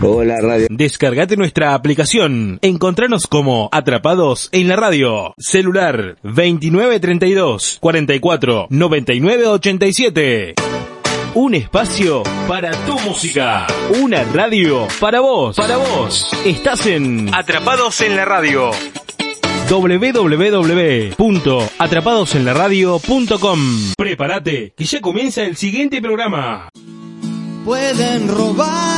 Hola radio. Descargate nuestra aplicación. Encontranos como Atrapados en la Radio. Celular 2932 44 99 87. Un espacio para tu música. Una radio para vos. Para vos. Estás en Atrapados en la Radio www.atrapadosenlaradio.com Prepárate, que ya comienza el siguiente programa. Pueden robarte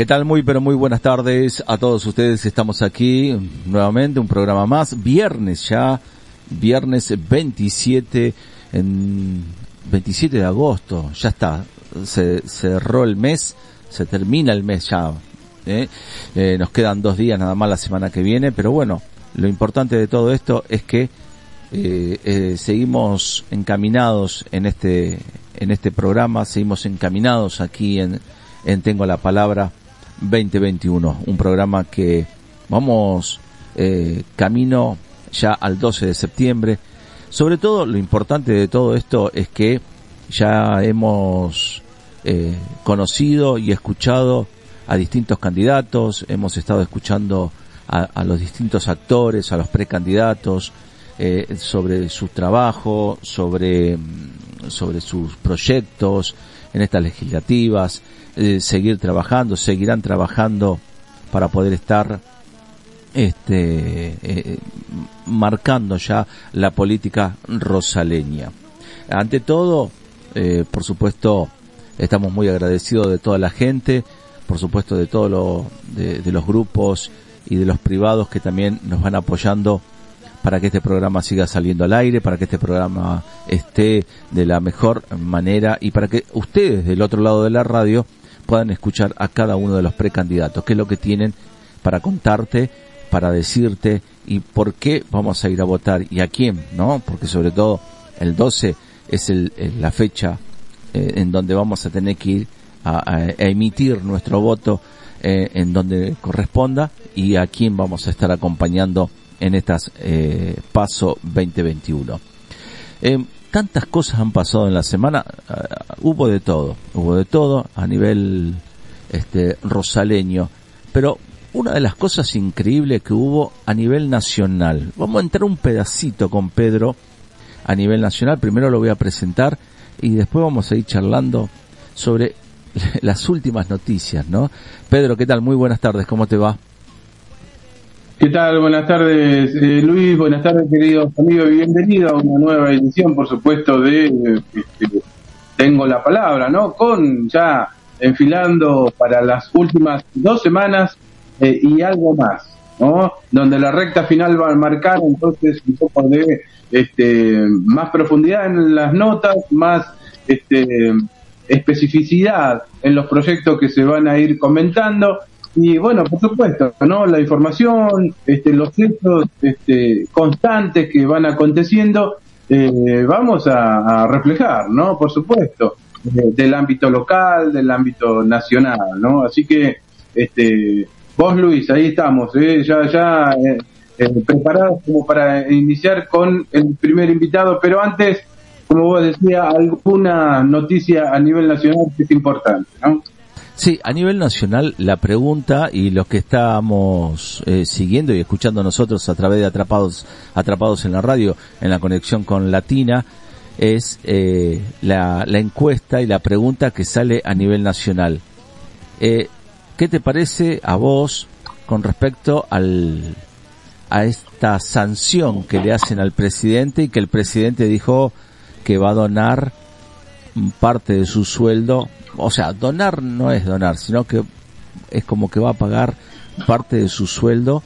¿Qué tal? Muy, pero muy buenas tardes a todos ustedes. Estamos aquí nuevamente, un programa más. Viernes ya, viernes 27, en 27 de agosto. Ya está, se cerró el mes, se termina el mes ya. ¿eh? Eh, nos quedan dos días nada más la semana que viene, pero bueno, lo importante de todo esto es que eh, eh, seguimos encaminados en este en este programa, seguimos encaminados aquí en, en Tengo la Palabra 2021, un programa que vamos eh, camino ya al 12 de septiembre. Sobre todo, lo importante de todo esto es que ya hemos eh, conocido y escuchado a distintos candidatos, hemos estado escuchando a, los distintos actores, a los precandidatos, eh, sobre su trabajo, sobre, sobre sus proyectos en estas legislativas, eh, seguir trabajando, seguirán trabajando para poder estar este, eh, marcando ya la política rosaleña. Ante todo, eh, por supuesto, estamos muy agradecidos de toda la gente, por supuesto de todos lo, de los grupos y de los privados que también nos van apoyando para que este programa siga saliendo al aire, para que este programa esté de la mejor manera y para que ustedes del otro lado de la radio puedan escuchar a cada uno de los precandidatos, qué es lo que tienen para contarte, para decirte y por qué vamos a ir a votar y a quién, ¿no? Porque sobre todo el 12 es el, la fecha eh, en donde vamos a tener que ir a, emitir nuestro voto eh, en donde corresponda y a quién vamos a estar acompañando en estas eh, Paso 2021. Eh, tantas cosas han pasado en la semana, uh, hubo de todo, hubo de todo a nivel este rosaleño, pero una de las cosas increíbles que hubo a nivel nacional. Vamos a entrar un pedacito con Pedro a nivel nacional, primero lo voy a presentar y después vamos a ir charlando sobre las últimas noticias, ¿no? Pedro, ¿qué tal? Muy buenas tardes, ¿cómo te va? ¿Qué tal? Buenas tardes, eh, Luis. Buenas tardes, queridos amigos. Bienvenido a una nueva edición, por supuesto, de eh, Tengo la Palabra, ¿no? Con ya enfilando para las últimas dos semanas eh, y algo más, ¿no? Donde la recta final va a marcar entonces un poco de este, más profundidad en las notas, más este, especificidad en los proyectos que se van a ir comentando y bueno, por supuesto, ¿no? La información, este, los hechos este, constantes que van aconteciendo, eh, vamos a, reflejar, ¿no? Por supuesto, eh, del ámbito local, del ámbito nacional, ¿no? Así que, este, vos Luis, ahí estamos, ¿eh? ya, ya eh, preparados como para iniciar con el primer invitado, pero antes, como vos decías, alguna noticia a nivel nacional que es importante, ¿no? Sí, a nivel nacional la pregunta y los que estamos eh, siguiendo y escuchando nosotros a través de Atrapados, Atrapados en la radio, en la conexión con Latina, es eh, la, la, encuesta y la pregunta que sale a nivel nacional. Eh, ¿Qué te parece a vos con respecto al, a esta sanción que le hacen al presidente y que el presidente dijo que va a donar parte de su sueldo, o sea, donar no es donar, sino que es como que va a pagar parte de su sueldo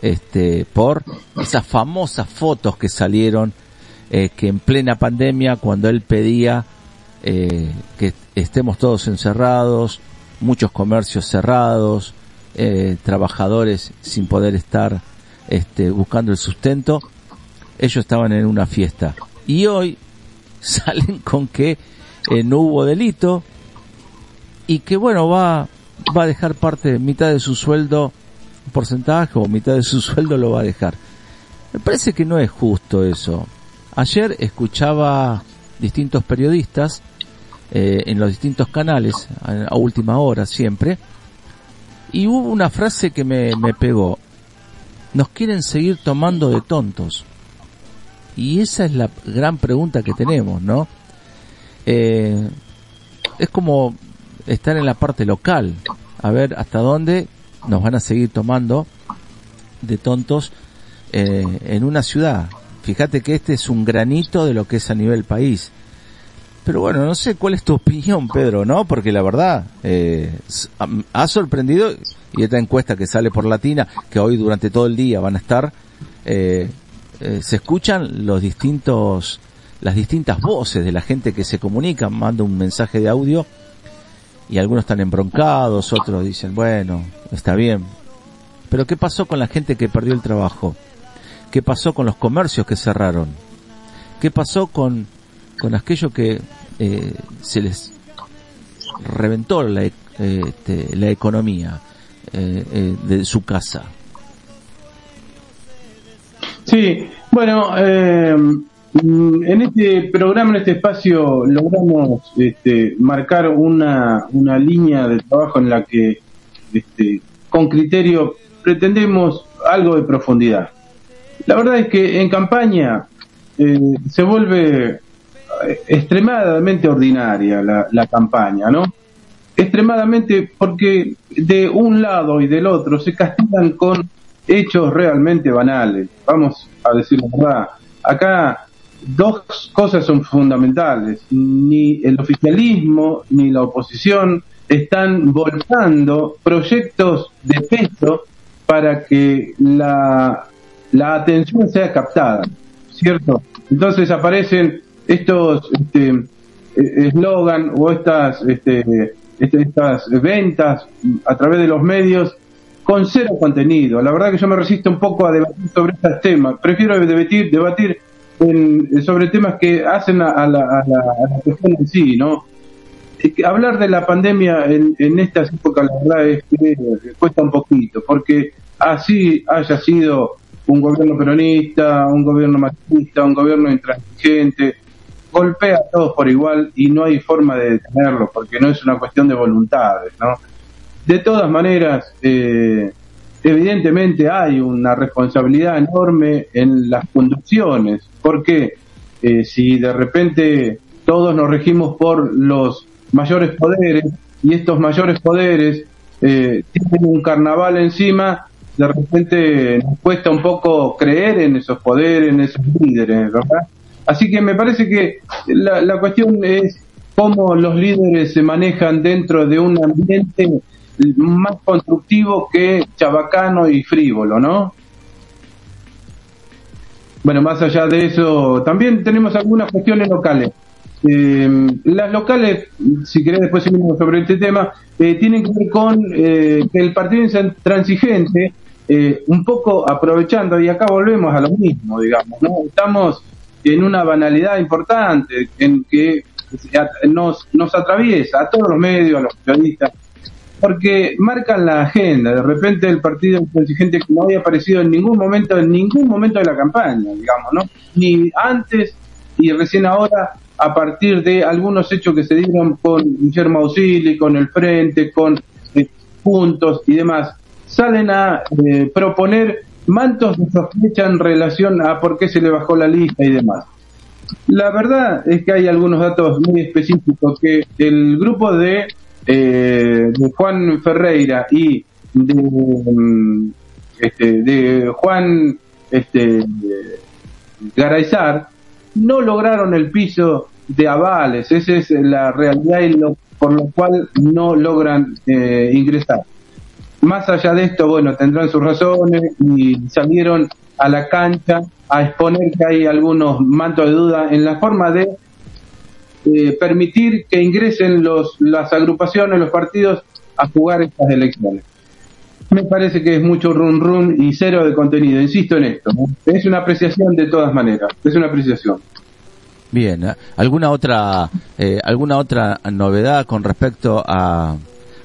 este por esas famosas fotos que salieron eh, que en plena pandemia cuando él pedía eh, que estemos todos encerrados muchos comercios cerrados eh, trabajadores sin poder estar este, buscando el sustento, ellos estaban en una fiesta. Y hoy salen con que eh, no hubo delito y que bueno, va, va a dejar parte, mitad de su sueldo, porcentaje o mitad de su sueldo lo va a dejar. Me parece que no es justo eso. Ayer escuchaba distintos periodistas eh, en los distintos canales, a, última hora siempre, y hubo una frase que me, me pegó nos quieren seguir tomando de tontos. Y esa es la gran pregunta que tenemos, ¿no? Eh, es como estar en la parte local, a ver hasta dónde nos van a seguir tomando de tontos eh, en una ciudad. Fíjate que este es un granito de lo que es a nivel país. Pero bueno, no sé cuál es tu opinión, Pedro, ¿no? Porque la verdad, eh, ha sorprendido, y esta encuesta que sale por Latina, que hoy durante todo el día van a estar, eh, eh, se escuchan los distintos, las distintas voces de la gente que se comunica, manda un mensaje de audio, y algunos están embroncados, otros dicen, bueno, está bien. Pero ¿qué pasó con la gente que perdió el trabajo? ¿Qué pasó con los comercios que cerraron? ¿Qué pasó con con aquello que eh, se les reventó la, e, este, la economía eh, eh, de su casa. Sí, bueno, en este programa, en este espacio, logramos este, marcar una, una línea de trabajo en la que, este, con criterio, pretendemos algo de profundidad. La verdad es que en campaña se vuelve extremadamente ordinaria la, la campaña, ¿no? Extremadamente porque de un lado y del otro se castigan con hechos realmente banales. Vamos a decir la verdad. Acá dos cosas son fundamentales. Ni el oficialismo ni la oposición están volcando proyectos de peso para que la, la atención sea captada, ¿cierto? Entonces aparecen estos este, eslogan o estas, este, este, estas ventas a través de los medios con cero contenido. La verdad que yo me resisto un poco a debatir sobre estos temas. Prefiero debatir, debatir sobre temas que hacen a, la, a, la, cuestión en sí, ¿no? hablar de la pandemia en, en estas épocas, la verdad es que cuesta un poquito, porque así haya sido un gobierno peronista, un gobierno marxista, un gobierno intransigente, golpea a todos por igual y no hay forma de detenerlo porque no es una cuestión de voluntades, ¿no? De todas maneras, eh, evidentemente hay una responsabilidad enorme en las conducciones, porque eh, si de repente todos nos regimos por los mayores poderes y estos mayores poderes eh, tienen un carnaval encima, de repente nos cuesta un poco creer en esos poderes, en esos líderes, ¿verdad? Así que me parece que la, la cuestión es cómo los líderes se manejan dentro de un ambiente más constructivo que chabacano y frívolo, ¿no? Bueno, más allá de eso, también tenemos algunas cuestiones locales. Eh, las locales, si querés después seguimos sobre este tema, eh, tienen que ver con eh, que el partido intransigente, eh, un poco aprovechando, y acá volvemos a lo mismo, digamos, ¿no? Estamos en una banalidad importante, en que nos, nos atraviesa a todos los medios, a los periodistas, porque marcan la agenda. De repente el partido intransigente que no había aparecido en ningún momento, en ningún momento de la campaña, digamos, ¿no? Ni antes y recién ahora, a partir de algunos hechos que se dieron con Guillermo Ausili, con el Frente, con eh, puntos y demás, salen a eh, proponer mantos de sospecha en relación a por qué se le bajó la lista y demás. La verdad es que hay algunos datos muy específicos que el grupo de, eh, de Juan Ferreira y de mm, este, Juan este, no lograron el piso de avales. Esa es la realidad y lo, por lo cual no logran eh, ingresar. Más allá de esto, bueno, tendrán sus razones y salieron a la cancha a exponer que hay algunos mantos de duda en la forma de eh, permitir que ingresen los, las agrupaciones, los partidos a jugar estas elecciones. Me parece que es mucho run run y cero de contenido, insisto en esto. Es una apreciación de todas maneras, es una apreciación. Bien, ¿eh? ¿alguna otra eh, alguna otra novedad con respecto a,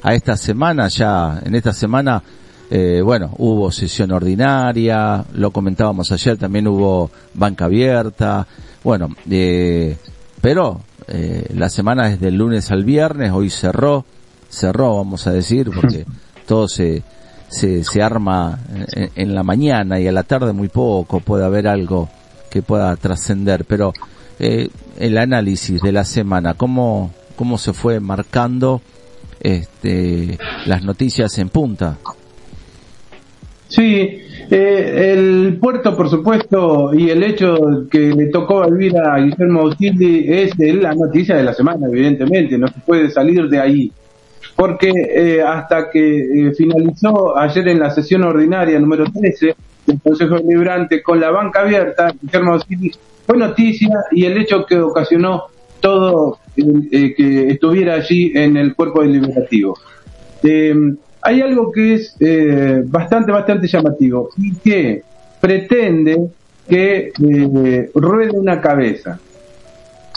a esta semana? Ya en esta semana, eh, bueno, hubo sesión ordinaria, lo comentábamos ayer, también hubo banca abierta, bueno, eh, pero eh, la semana es del lunes al viernes, hoy cerró, cerró, vamos a decir, porque todo se, se, se arma en, en la mañana y a la tarde muy poco puede haber algo que pueda trascender, pero eh, el análisis de la semana, cómo, cómo se fue marcando este, las noticias en punta. Sí, eh, el puerto, por supuesto, y el hecho que le tocó vivir a Guillermo Austildi es la noticia de la semana, evidentemente, no se puede salir de ahí. Porque eh, hasta que eh, finalizó ayer en la sesión ordinaria número 13 del Consejo Deliberante con la banca abierta, Guillermo Austildi fue noticia y el hecho que ocasionó todo eh, que estuviera allí en el cuerpo deliberativo. Hay algo que es eh, bastante, bastante llamativo y que pretende que eh, ruede una cabeza.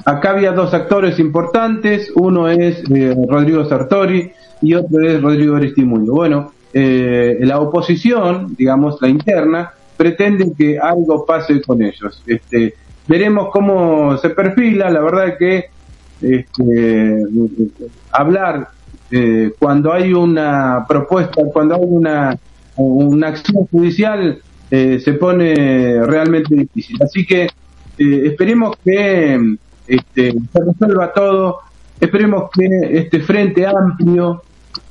Acá había dos actores importantes, uno es eh, Rodrigo Sartori y otro es Rodrigo Aristimuño. Bueno, eh, la oposición, digamos la interna, pretende que algo pase con ellos. Este, veremos cómo se perfila, la verdad que este, hablar eh, cuando hay una propuesta, cuando hay una, una acción judicial, eh, se pone realmente difícil. Así que eh, esperemos que este, se resuelva todo, esperemos que este frente amplio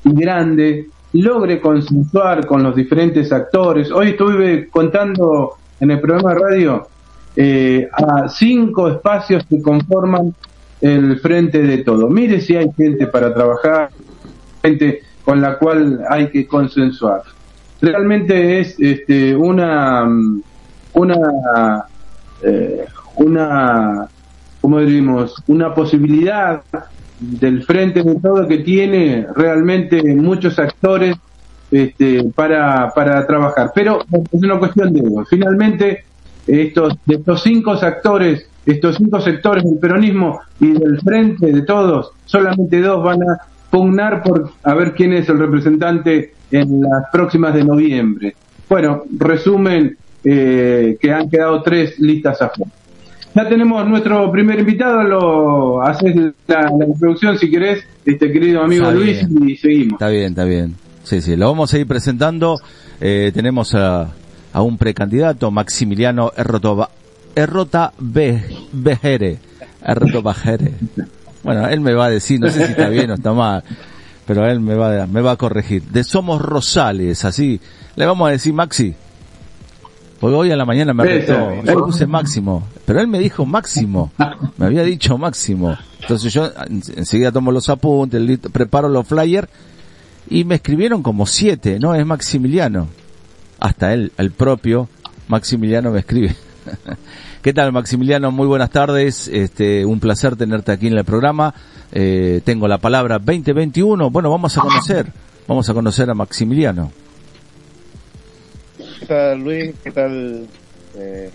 y grande logre consensuar con los diferentes actores. Hoy estuve contando en el programa de radio eh, a cinco espacios que conforman el frente de todo. Mire si hay gente para trabajar, con la cual hay que consensuar. Realmente es este, una una eh, una como diríamos una posibilidad del frente de todo que tiene realmente muchos actores este, para, para trabajar. Pero es una cuestión de ego. Finalmente, estos, de estos cinco actores, estos cinco sectores del peronismo y del frente de todos, solamente dos van a pugnar por a ver quién es el representante en las próximas de noviembre. Bueno, resumen eh, que han quedado tres listas afuera. Ya tenemos nuestro primer invitado, lo haces la, la introducción si querés, este querido amigo Está Luis, bien. y seguimos. Está bien, está bien. Sí, sí, lo vamos a ir presentando. Eh, tenemos a, a un precandidato, Maximiliano Errota, Errota Be- Bejere. Errota Bejere. Bueno, él me va a decir, no sé si está bien o está mal, pero él me va, a- me va a corregir. De Somos Rosales, así. Le vamos a decir Maxi. Porque hoy a la mañana me retó. Yo puse Máximo. Pero él me dijo Máximo. Me había dicho Máximo. Entonces yo en- enseguida tomo los apuntes, preparo los flyers y me escribieron como siete, no es Maximiliano. Hasta él, el propio Maximiliano me escribe. ¿Qué tal Maximiliano? Muy buenas tardes, este, un placer tenerte aquí en el programa. Eh, tengo la palabra 2021. Bueno, vamos a conocer, vamos a conocer a Maximiliano. ¿Qué tal Luis? ¿Qué tal eh,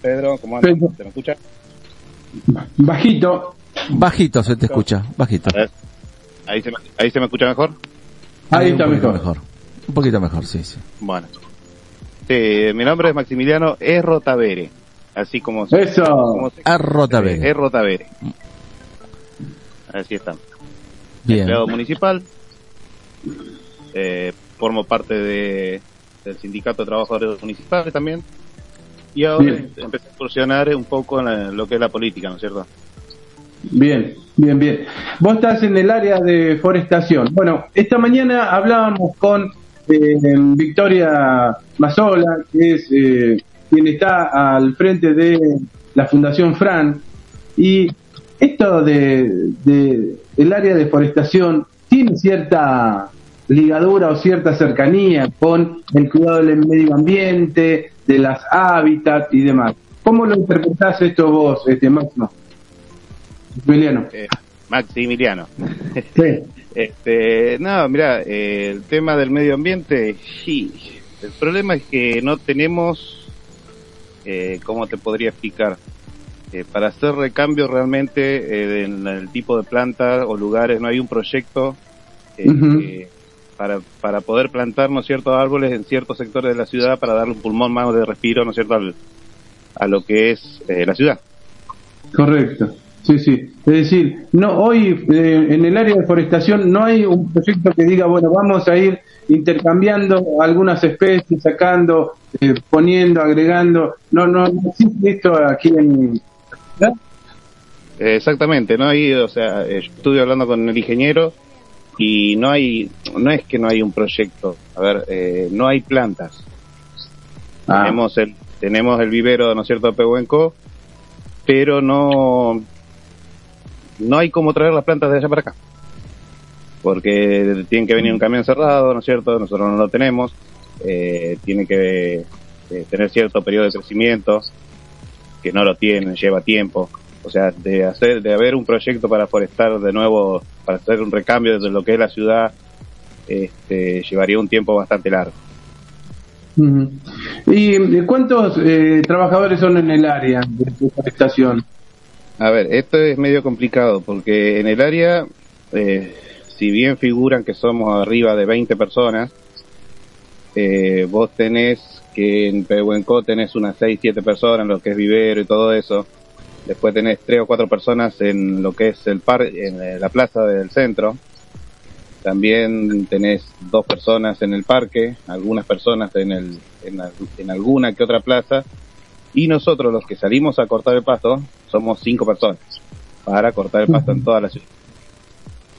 Pedro? ¿Cómo andas? ¿Se me escucha? Bajito, Bajito se te escucha, bajito. A ver. ¿Ahí se me, ahí se me escucha mejor? ahí está mejor. Un poquito mejor, sí, sí. Bueno. Sí, mi nombre es Maximiliano Erro Tavere. Así como se, Eso. como se- Arro eh, Tavere. Erro Tavere. Así está. Bien. Empleado municipal. Eh, formo parte de, del Sindicato de Trabajadores Municipales también. Y ahora Bien. empecé a incursionar un poco en la- lo que es la política, ¿no es cierto? Bien, bien, bien. Vos estás en el área de forestación. Bueno, esta mañana hablábamos con Victoria Mazola, que es quien está al frente de la Fundación Fran. Y esto de, de el área de forestación tiene cierta ligadura o cierta cercanía con el cuidado del medio ambiente, de las hábitats y demás. ¿Cómo lo interpretás esto vos, este Máximo? Maximiliano. Eh, Maximiliano. Sí. este, no, mira, eh, el tema del medio ambiente, sí. El problema es que no tenemos, eh, ¿cómo te podría explicar? Eh, para hacer recambio realmente en el tipo de plantas o lugares no hay un proyecto para, para poder plantarnos ciertos árboles en ciertos sectores de la ciudad para darle un pulmón más de respiro, ¿no es cierto?, a lo que es eh, la ciudad. Correcto. Sí, sí. Es decir, no hoy eh, en el área de forestación no hay un proyecto que diga, bueno, vamos a ir intercambiando algunas especies, sacando, eh, poniendo, agregando. No, no, no existe esto aquí en. Exactamente, no hay, o sea, estuve hablando con el ingeniero y no hay, no es que no hay un proyecto, a ver, eh, no hay plantas. Ah. Tenemos el, tenemos el vivero, ¿no es cierto?, Pehuenco, pero no, no hay como traer las plantas de allá para acá. Porque tiene que venir un camión cerrado, ¿no es cierto? Nosotros no lo tenemos. Eh, tiene que eh, tener cierto periodo de crecimiento, que no lo tienen, lleva tiempo. O sea, de hacer, de haber un proyecto para forestar de nuevo, para hacer un recambio de lo que es la ciudad, este, llevaría un tiempo bastante largo. ¿Y cuántos eh, trabajadores son en el área de forestación? A ver, esto es medio complicado porque en el área, eh, si bien figuran que somos arriba de 20 personas, eh, vos tenés que en Pehuenco tenés unas 6, 7 personas, en lo que es vivero y todo eso. Después tenés tres o cuatro personas en lo que es el par, en la plaza del centro. También tenés dos personas en el parque, algunas personas en, el, en, alguna que otra plaza. Y nosotros los que salimos a cortar el pasto somos cinco personas para cortar el pasto en toda la ciudad.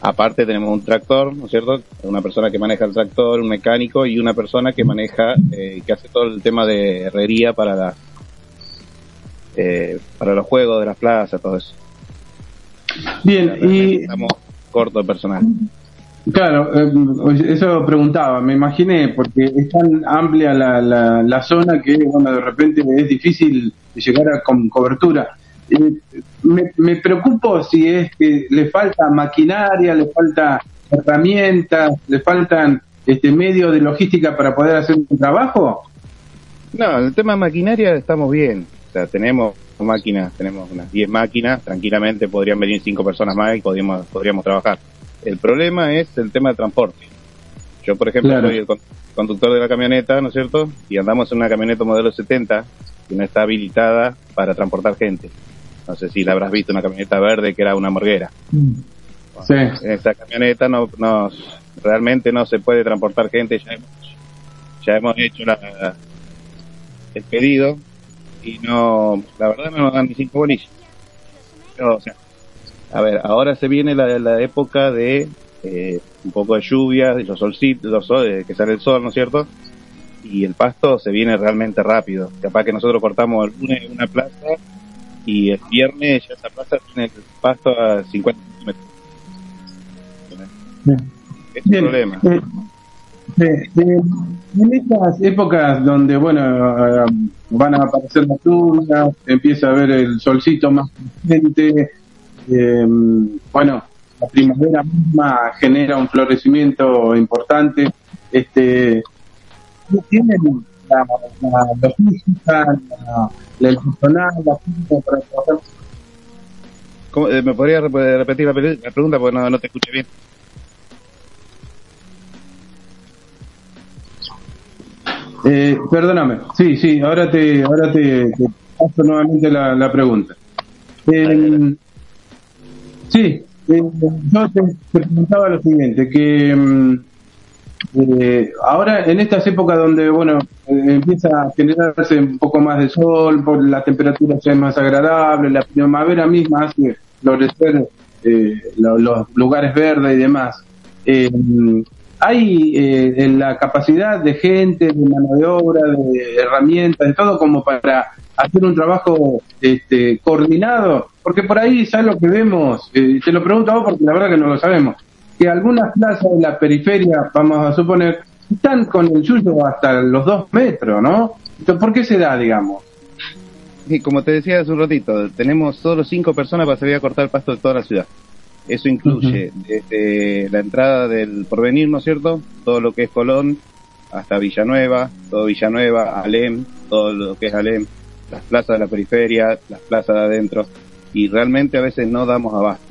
Aparte tenemos un tractor, ¿no es cierto? Una persona que maneja el tractor, un mecánico y una persona que maneja, eh, que hace todo el tema de herrería para la, eh, para los juegos de las plazas, todo eso. Bien, y... Estamos cortos de personal. Claro, eh, eso preguntaba, me imaginé, porque es tan amplia la, la, zona que, bueno, de repente es difícil llegar a con cobertura. Eh, me, me preocupo si es que le falta maquinaria, le falta herramientas, le faltan este medios de logística para poder hacer un trabajo. No, el tema de maquinaria estamos bien. O sea, tenemos máquinas, tenemos unas 10 máquinas, tranquilamente podrían venir 5 personas más y podríamos, podríamos trabajar. El problema es el tema de transporte. Yo, por ejemplo, soy el conductor de la camioneta, ¿no es cierto? Y andamos en una camioneta modelo 70 que no está habilitada para transportar gente. No sé si la habrás visto, una camioneta verde que era una morguera. Mm. sí. esa camioneta no, no, realmente no se puede transportar gente. Ya hemos, ya hemos hecho la, el pedido y no, la verdad no nos dan ni cinco bolillos. o sea, a ver, ahora se viene la, la época de eh, un poco de lluvia, los solcitos, los sol, que sale el sol, ¿no es cierto? Y el pasto se viene realmente rápido. Capaz que nosotros cortamos el lunes una plaza y el viernes ya esa plaza tiene el pasto a 50 centímetros. Es un problema. Eh, en estas épocas donde, bueno, van a aparecer las nubes, empieza a ver el solcito más presente, eh, bueno, la primavera misma genera un florecimiento importante. Este, tienen la, la logística, la, el personal, la para trabajar. Eh, ¿Me podría repetir la, pregunta porque no, no te escuché bien? Eh, perdóname, sí, sí, ahora te, ahora te, paso nuevamente la, la pregunta. Eh, sí, eh, yo te, preguntaba lo siguiente, que mm, eh, ahora en estas épocas donde, bueno, empieza a generarse un poco más de sol, por la temperatura sea más agradable, la primavera misma hace florecer los lugares verdes y demás. hay eh, la capacidad de gente, de mano de obra, de herramientas, de todo como para hacer un trabajo este, coordinado, porque por ahí ya lo que vemos, eh, te lo pregunto a vos porque la verdad que no lo sabemos, que algunas plazas de la periferia, vamos a suponer, están con el suyo hasta los dos metros, ¿no? Entonces, ¿Por qué se da, digamos? Y como te decía hace un ratito, tenemos solo cinco personas para salir a cortar el pasto de toda la ciudad. Eso incluye desde la entrada del Porvenir, ¿no es cierto? Todo lo que es Colón hasta Villanueva, todo Villanueva, Alem, todo lo que es Alem, las plazas de la periferia, las plazas de adentro, y realmente a veces no damos abasto.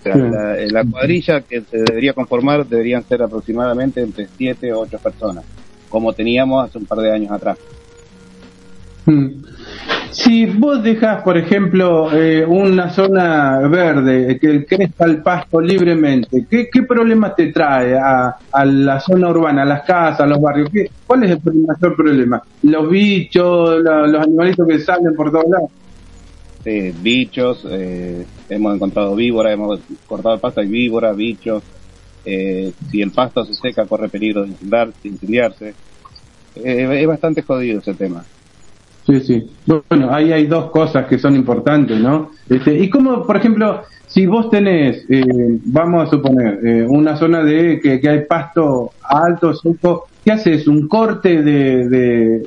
O sea, la, la cuadrilla que se debería conformar deberían ser aproximadamente entre siete o ocho personas, como teníamos hace un par de años atrás. Mm. Si vos dejas, por ejemplo, eh, una zona verde que crezca el pasto libremente, ¿qué, qué problemas te trae a, a, la zona urbana, a las casas, a los barrios? ¿Qué, ¿Cuál es el mayor problema? ¿Los bichos, la, los animalitos que salen por todos lados? Sí, bichos, eh, hemos encontrado víboras, hemos cortado el pasto, hay víboras, bichos. Eh, si el pasto se seca, corre peligro de incendiar, incendiarse. Eh, es bastante jodido ese tema. Sí, sí. Bueno, ahí hay dos cosas que son importantes, ¿no? Este, y como, por ejemplo, si vos tenés, eh, vamos a suponer, eh, una zona de que, que, hay pasto alto, seco, ¿qué haces? ¿Un corte de, de,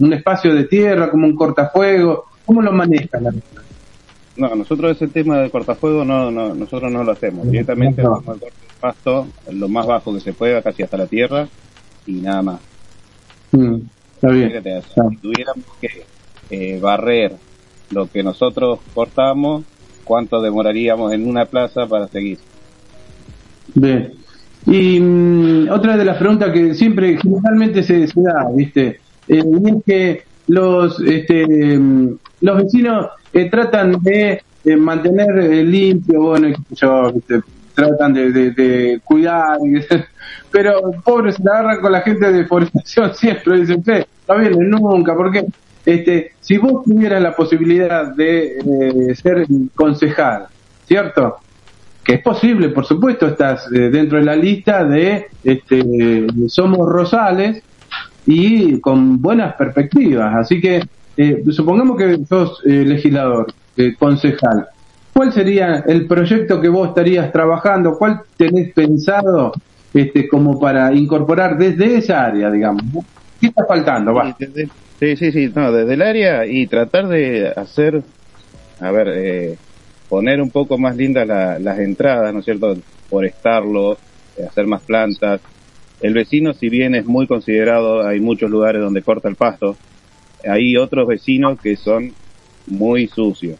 un espacio de tierra, como un cortafuego? ¿Cómo lo manejan? No, nosotros ese tema de cortafuego no, no nosotros no lo hacemos. Directamente no. vamos al corte de pasto, lo más bajo que se pueda, casi hasta la tierra, y nada más. Mm. Está bien. Si tuviéramos que eh, barrer lo que nosotros cortamos, ¿cuánto demoraríamos en una plaza para seguir? Bien. Y mm, otra de las preguntas que siempre, generalmente se, se da, ¿viste? Eh, es que los, este, los vecinos eh, tratan de mantener limpio, bueno, ¿viste? tratan de, de, cuidar, pero pobres se la agarran con la gente de deforestación siempre, dicen, fe, no viene nunca, porque este, si vos tuvieras la posibilidad de eh, ser concejal, ¿cierto? Que es posible, por supuesto, estás eh, dentro de la lista de este, Somos Rosales y con buenas perspectivas. Así que eh, supongamos que sos legislador, concejal. ¿Cuál sería el proyecto que vos estarías trabajando? ¿Cuál tenés pensado este, como para incorporar desde esa área, digamos? ¿Qué está faltando? Va. Sí, sí, sí, no, desde el área y tratar de hacer, a ver, eh, poner un poco más lindas la, las entradas, ¿no es cierto? Forestarlo, eh, hacer más plantas. El vecino, si bien es muy considerado, hay muchos lugares donde corta el pasto, hay otros vecinos que son muy sucios.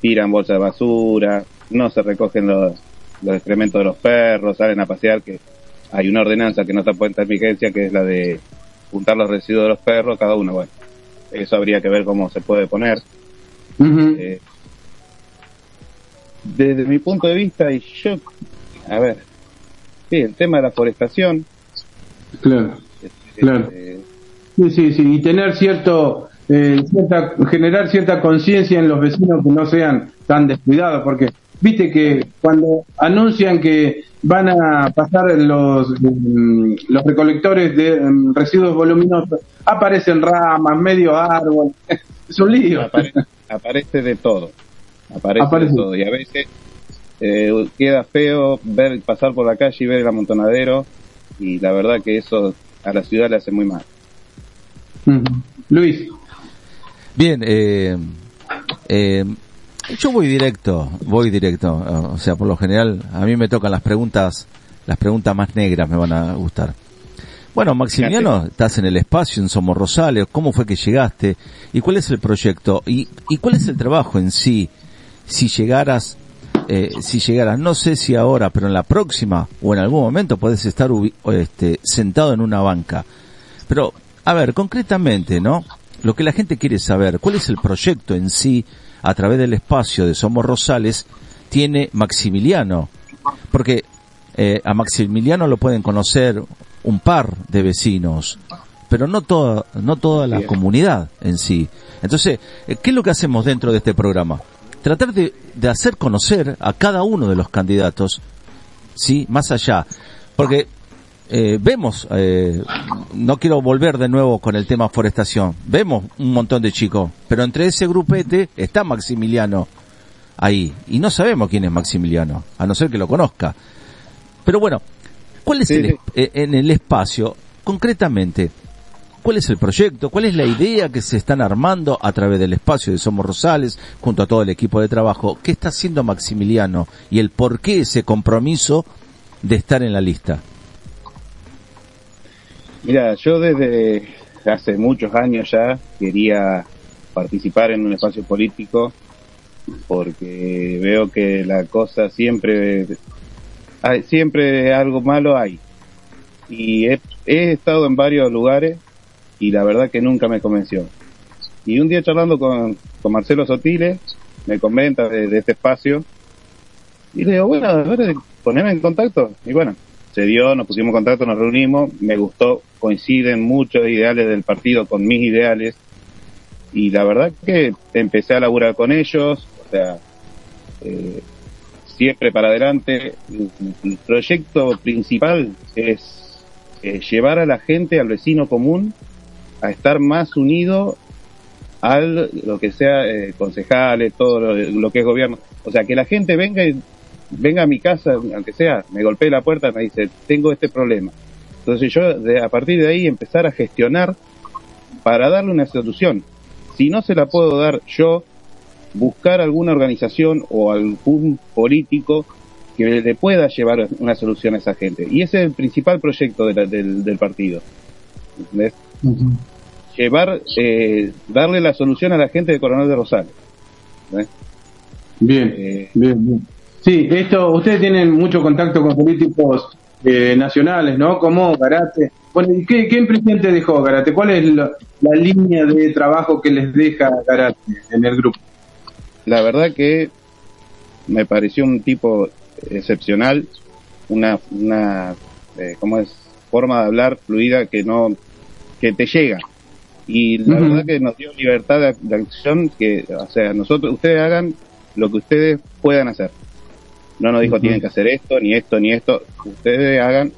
Tiran bolsas de basura, no se recogen los, los excrementos de los perros, salen a pasear, que hay una ordenanza que no está puesta en vigencia, que es la de juntar los residuos de los perros, cada uno, bueno, eso habría que ver cómo se puede poner. Uh -huh. eh, desde mi punto de vista, y yo, a ver, sí, el tema de la forestación. Claro, este, claro. Eh, sí, sí, sí, y tener cierto, eh, cierta, generar cierta conciencia en los vecinos que no sean tan descuidados, porque viste que cuando anuncian que van a pasar los, los recolectores de residuos voluminosos, aparecen ramas, medio árbol, es un lío. Aparece, aparece de todo, aparece, aparece, de todo, y a veces eh, queda feo ver pasar por la calle y ver el amontonadero, y la verdad que eso a la ciudad le hace muy mal. Uh -huh. Luis. Bien, eh, eh, yo voy directo, voy directo. O sea, por lo general, a mí me tocan las preguntas, las preguntas más negras me van a gustar. Bueno, Maximiliano, estás en el espacio en Somos Rosales. ¿Cómo fue que llegaste? ¿Y cuál es el proyecto? ¿Y, y cuál es el trabajo en sí? Si llegaras, eh, si llegaras, no sé si ahora, pero en la próxima o en algún momento podés estar este, sentado en una banca. Pero, a ver, concretamente, ¿no? Lo que la gente quiere saber, ¿cuál es el proyecto en sí? a través del espacio de Somos Rosales tiene Maximiliano. Porque eh, a Maximiliano lo pueden conocer un par de vecinos, pero no toda, no toda la comunidad en sí. Entonces, ¿qué es lo que hacemos dentro de este programa? Tratar de, de hacer conocer a cada uno de los candidatos, sí, más allá. Porque eh, vemos, eh, no quiero volver de nuevo con el tema forestación, vemos un montón de chicos, pero entre ese grupete está Maximiliano ahí, y no sabemos quién es Maximiliano, a no ser que lo conozca. Pero bueno, ¿cuál es el, eh, en el espacio, concretamente, cuál es el proyecto, cuál es la idea que se están armando a través del espacio de Somos Rosales, junto a todo el equipo de trabajo, qué está haciendo Maximiliano y el por qué ese compromiso de estar en la lista? Mira, yo desde hace muchos años ya quería participar en un espacio político porque veo que la cosa siempre siempre algo malo hay. Y he, estado en varios lugares y la verdad que nunca me convenció y un día charlando con, con Marcelo Sotile me comenta de, este espacio y le digo bueno a ver poneme en contacto y bueno se dio, nos pusimos en contacto, nos reunimos, me gustó, coinciden muchos ideales del partido con mis ideales y la verdad que empecé a laburar con ellos, o sea, eh, siempre para adelante. El, proyecto principal es llevar a la gente, al vecino común, a estar más unido al lo que sea eh, concejales, todo lo, que es gobierno. O sea, que la gente venga y venga a mi casa, aunque sea, me golpee la puerta, me dice, tengo este problema. Entonces yo de, a partir de ahí empezar a gestionar para darle una solución. Si no se la puedo dar yo, buscar alguna organización o algún político que le pueda llevar una solución a esa gente. Y ese es el principal proyecto del, del, partido. Llevar, eh, darle la solución a la gente de Coronel de Rosales. Bien, eh, bien, bien. Sí, esto, ustedes tienen mucho contacto con políticos eh, nacionales, ¿no? Como Garate. Bueno, qué, qué impresión te dejó Garate? ¿Cuál es la, línea de trabajo que les deja Garate en el grupo? La verdad que me pareció un tipo excepcional, una, una eh, ¿cómo es? Forma de hablar fluida que no, que te llega. Y la verdad que nos dio libertad de, de acción que, o sea, nosotros, ustedes hagan lo que ustedes puedan hacer no nos dijo tienen que hacer esto, ni esto, ni esto. Ustedes hagan,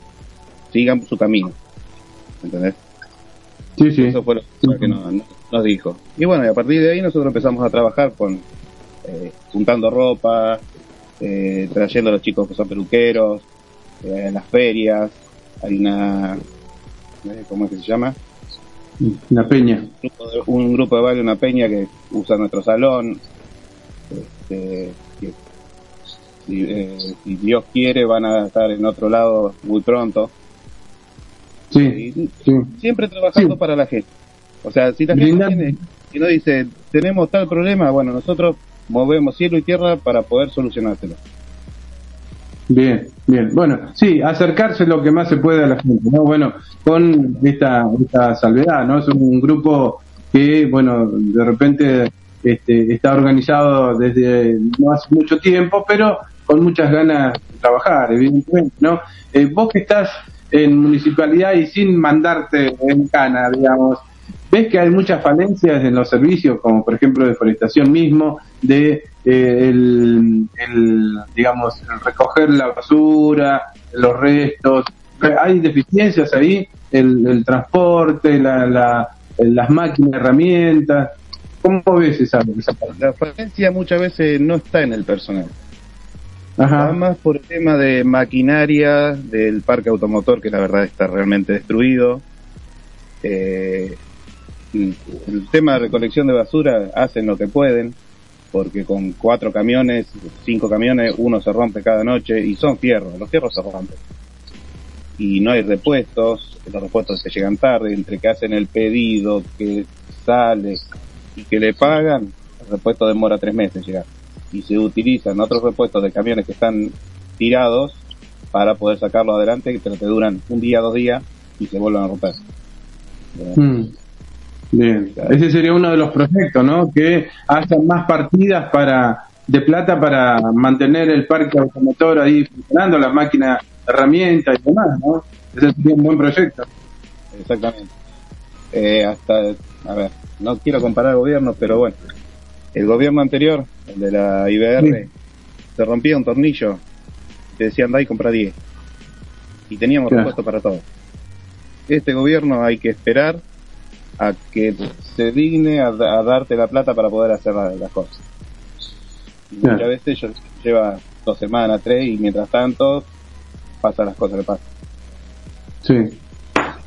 sigan su camino. ¿Entendés? Sí, sí. Eso fue lo que nos, dijo. Y bueno, y a partir de ahí nosotros empezamos a trabajar con eh, juntando ropa, eh, trayendo a los chicos que son peluqueros, eh, en las ferias. Hay una, ¿cómo es que se llama? Una peña. Un grupo de, baile, una peña que usa nuestro salón. Este, eh, si, Dios quiere, van a estar en otro lado muy pronto. Sí, Siempre trabajando para la gente. O sea, si la gente tiene, si no dice, tenemos tal problema, bueno, nosotros movemos cielo y tierra para poder solucionárselo. Bien, bien. Bueno, sí, acercarse lo que más se puede a la gente, ¿no? Bueno, con esta, esta salvedad, ¿no? Es un grupo que, bueno, de repente este, está organizado desde no hace mucho tiempo, pero con muchas ganas de trabajar, evidentemente, ¿no? Eh, vos que estás en municipalidad y sin mandarte en cana, digamos, ves que hay muchas falencias en los servicios, como por ejemplo deforestación mismo, de eh, el, digamos, recoger la basura, los restos, hay deficiencias ahí, el, transporte, la, las máquinas, herramientas, ¿cómo ves esa, esa parte? La falencia muchas veces no está en el personal Nada más por el tema de maquinaria del parque automotor, que la verdad está realmente destruido. Eh, el tema de recolección de basura hacen lo que pueden, porque con cuatro camiones, cinco camiones, uno se rompe cada noche y son fierros, los fierros se rompen. Y no hay repuestos, los repuestos se llegan tarde, entre que hacen el pedido, que sale y que le pagan, el repuesto demora tres meses llegar y se utilizan otros repuestos de camiones que están tirados para poder sacarlo adelante, pero te duran un día, dos días y se vuelven a romper. Hmm. Bien, ese sería uno de los proyectos, ¿no? Que hacen más partidas para de plata para mantener el parque automotor ahí funcionando, las máquinas, herramientas y demás, ¿no? Ese sería un buen proyecto. Exactamente. Eh, hasta, a ver, no quiero comparar gobiernos, pero bueno, el gobierno anterior, el de la IBR, se rompía un tornillo, te decían, anda y compra 10. y teníamos respuesta para todo. Este gobierno hay que esperar a que se digne a, darte la plata para poder hacer las cosas. Muchas veces lleva dos semanas, tres, y mientras tanto pasan las cosas que pasan. Sí.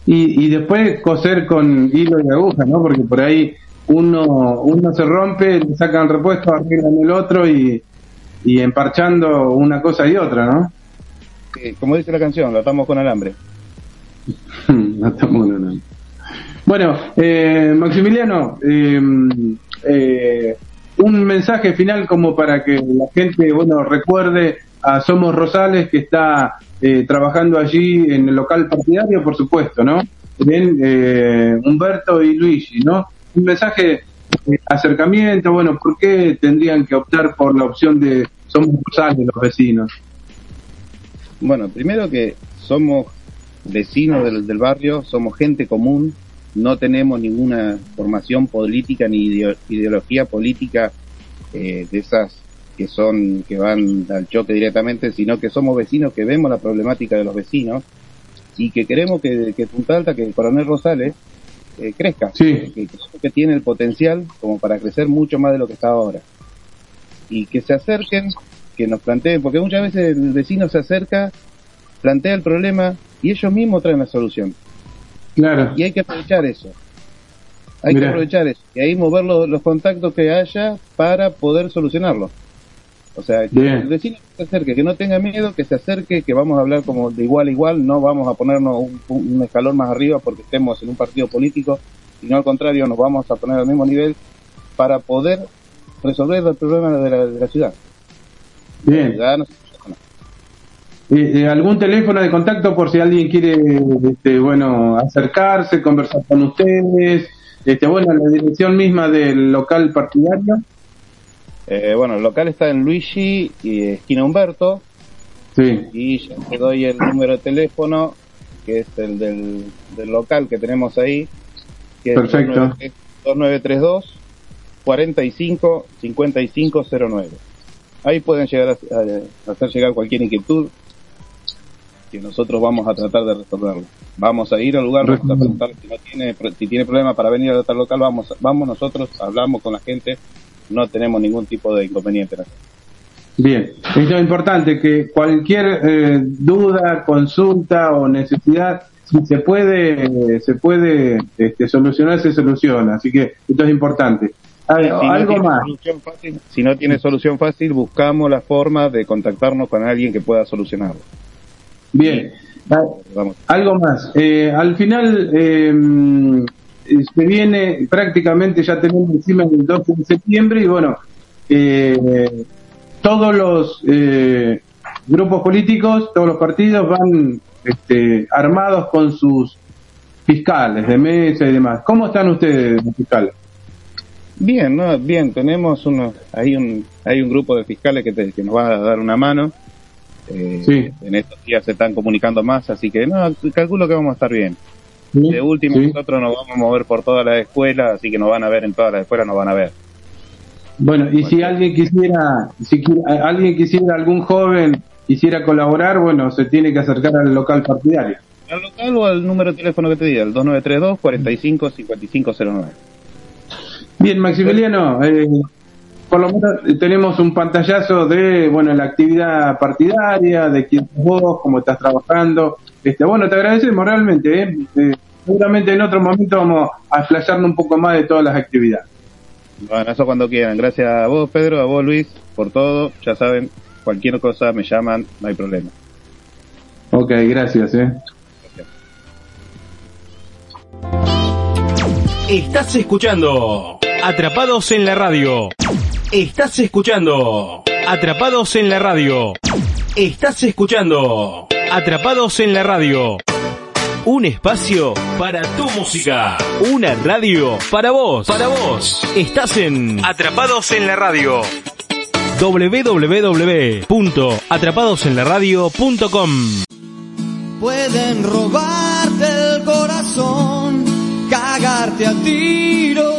Y, y después coser con hilo y aguja, ¿no? Porque por ahí uno, uno se rompe, le sacan repuesto, arreglan el otro y, y emparchando una cosa y otra, ¿no? como dice la canción, lo atamos con alambre. lo atamos con alambre. Bueno, eh, Maximiliano, eh, eh, un mensaje final como para que la gente, bueno, recuerde a Somos Rosales que está trabajando allí en el local partidario, por supuesto, ¿no? Bien, Humberto y Luigi, ¿no? Un mensaje de acercamiento, bueno, ¿por qué tendrían que optar por la opción de Somos Rosales los vecinos? Bueno, primero que somos vecinos del, del barrio, somos gente común, no tenemos ninguna formación política ni ideología política eh, de esas que son que van al choque directamente, sino que somos vecinos que vemos la problemática de los vecinos y que queremos que, que Punta Alta, que el Coronel Rosales eh, crezca, sí. que, que, tiene el potencial como para crecer mucho más de lo que está ahora y que se acerquen, que nos planteen, porque muchas veces el vecino se acerca, plantea el problema y ellos mismos traen la solución. Y hay que aprovechar eso. Hay que aprovechar eso. Y ahí mover los, contactos que haya para poder solucionarlo. O sea, que el vecino se acerque, que no tenga miedo, que se acerque, que vamos a hablar como de igual a igual, no vamos a ponernos un, escalón más arriba porque estemos en un partido político, sino al contrario, nos vamos a poner al mismo nivel para poder resolver el problema de la, de la ciudad. Bien. Eh, eh, ¿Algún teléfono de contacto por si alguien quiere, este, bueno, acercarse, conversar con ustedes? Este, bueno, la dirección misma del local partidario. Eh, bueno, el local está en Luigi y esquina Humberto. Sí. Y te doy el número de teléfono, que es el del, del local que tenemos ahí. Que Perfecto. Es 2932 45 5509. Ahí pueden llegar a hacer llegar cualquier inquietud, que nosotros vamos a tratar de resolverlo. Vamos a ir al lugar, a preguntar si, no tiene, si tiene problema para venir al local, vamos, vamos nosotros, hablamos con la gente, no tenemos ningún tipo de inconveniente. Bien, es lo importante que cualquier eh, duda, consulta o necesidad, si se puede, se puede este, solucionar, se soluciona. Así que esto es importante. algo más. si no tiene solución fácil, buscamos la forma de contactarnos con alguien que pueda solucionarlo. Bien, algo más. Eh, al final eh, se viene prácticamente, ya tenemos encima el 12 de septiembre y bueno, eh, todos los eh, grupos políticos, todos los partidos van este, armados con sus fiscales de mesa y demás. ¿Cómo están ustedes, fiscales? Bien, no, bien, tenemos uno, hay un, hay un grupo de fiscales que, que nos va a dar una mano eh, en estos días se están comunicando más, así que no, calculo que vamos a estar bien. de último, nosotros nos vamos a mover por todas las escuelas, así que nos van a ver en todas las escuelas, nos van a ver. Bueno, y si alguien quisiera, si alguien quisiera, algún joven quisiera colaborar, bueno, se tiene que acercar al local partidario. ¿Al local o al número de teléfono que te diga? El 2932 45 5509. Bien, Maximiliano, eh, por lo menos tenemos un pantallazo de, bueno, la actividad partidaria, de quién sos vos, cómo estás trabajando. Este, bueno, te agradecemos realmente, ¿eh? eh seguramente en otro momento vamos a flasharnos un poco más de todas las actividades. Bueno, eso cuando quieran. Gracias a vos, Pedro, a vos, Luis, por todo. Ya saben, cualquier cosa me llaman, no hay problema. Ok, gracias, eh. Estás escuchando Atrapados en la Radio. Estás escuchando Atrapados en la Radio. Estás escuchando Atrapados en la Radio. Un espacio para tu música. Una radio para vos. Para vos. Estás en Atrapados en la Radio. www.atrapadosenlaradio.com Pueden robarte el corazón, cagarte a tiros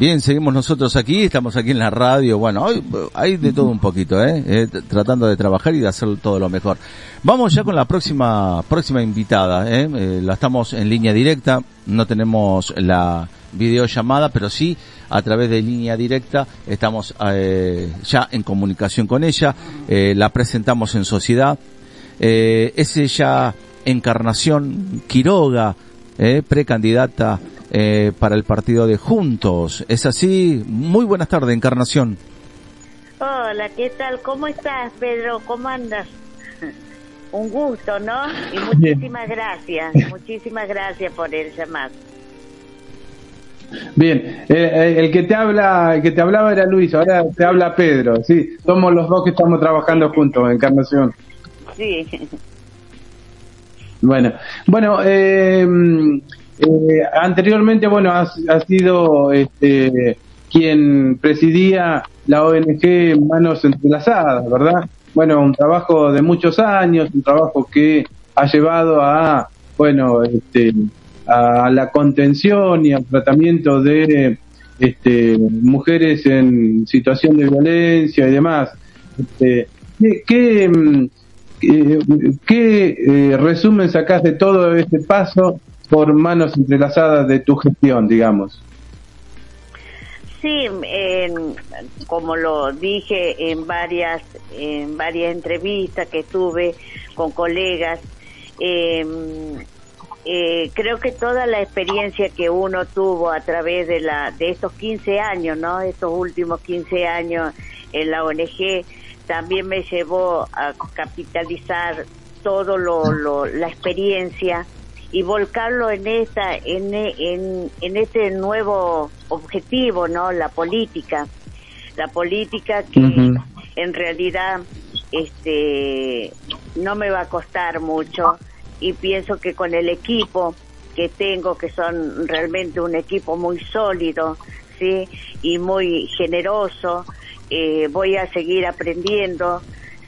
Bien, seguimos nosotros aquí, estamos aquí en la radio, bueno, hoy hay de todo un poquito, ¿eh? Eh, tratando de trabajar y de hacer todo lo mejor. Vamos ya con la próxima, próxima invitada, ¿eh? Eh, la estamos en línea directa, no tenemos la videollamada, pero sí a través de línea directa estamos eh, ya en comunicación con ella, eh, la presentamos en sociedad, eh, es ella Encarnación Quiroga, eh, precandidata eh, para el partido de Juntos. ¿Es así? Muy buenas tardes, Encarnación. Hola, ¿qué tal? ¿Cómo estás, Pedro? ¿Cómo andas? Un gusto, ¿no? Y muchísimas gracias, muchísimas gracias por el llamado. Bien, eh, el que te habla, el que te hablaba era Luis, ahora te habla Pedro, sí, somos los dos que estamos trabajando juntos, Encarnación. Sí, Bueno, bueno, eh, eh, anteriormente, bueno, has sido este, quien presidía la ONG Manos Entrelazadas, ¿verdad? Bueno, un trabajo de muchos años, un trabajo que ha llevado a, bueno, este, a la contención y al tratamiento de este, mujeres en situación de violencia y demás. Este, ¿qué, qué, mm, eh, ¿Qué eh, resumen sacás de todo este paso por manos entrelazadas de tu gestión, digamos? sí, en- como lo dije en varias, en varias entrevistas que tuve con colegas, eh, eh, creo que toda la experiencia que uno tuvo a través de la, de estos 15 años, ¿no? Estos últimos 15 años en la ONG, también me llevó a capitalizar todo lo, lo- la experiencia y volcarlo en esta en, en, en este nuevo objetivo no la política. La política que en realidad este no me va a costar mucho y pienso que con el equipo que tengo que son realmente un equipo muy sólido sí y muy generoso eh, voy a seguir aprendiendo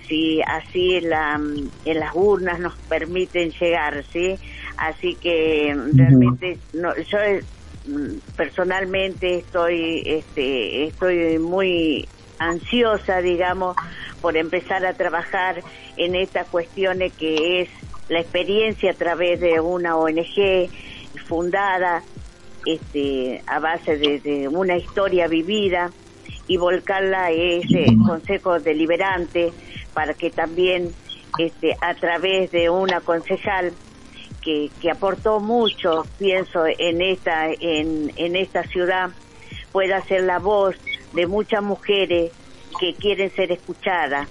si así la, en las urnas nos permiten llegar sí así que realmente no, yo mm, personalmente estoy este estoy muy ansiosa digamos por empezar a trabajar en estas cuestiones que es la experiencia a través de una ONG fundada este a base de, una historia vivida y volcarla a ese consejo deliberante para que también este a través de una concejal que, que aportó mucho, pienso, en esta, en, en esta ciudad, pueda ser la voz de muchas mujeres que quieren ser escuchadas.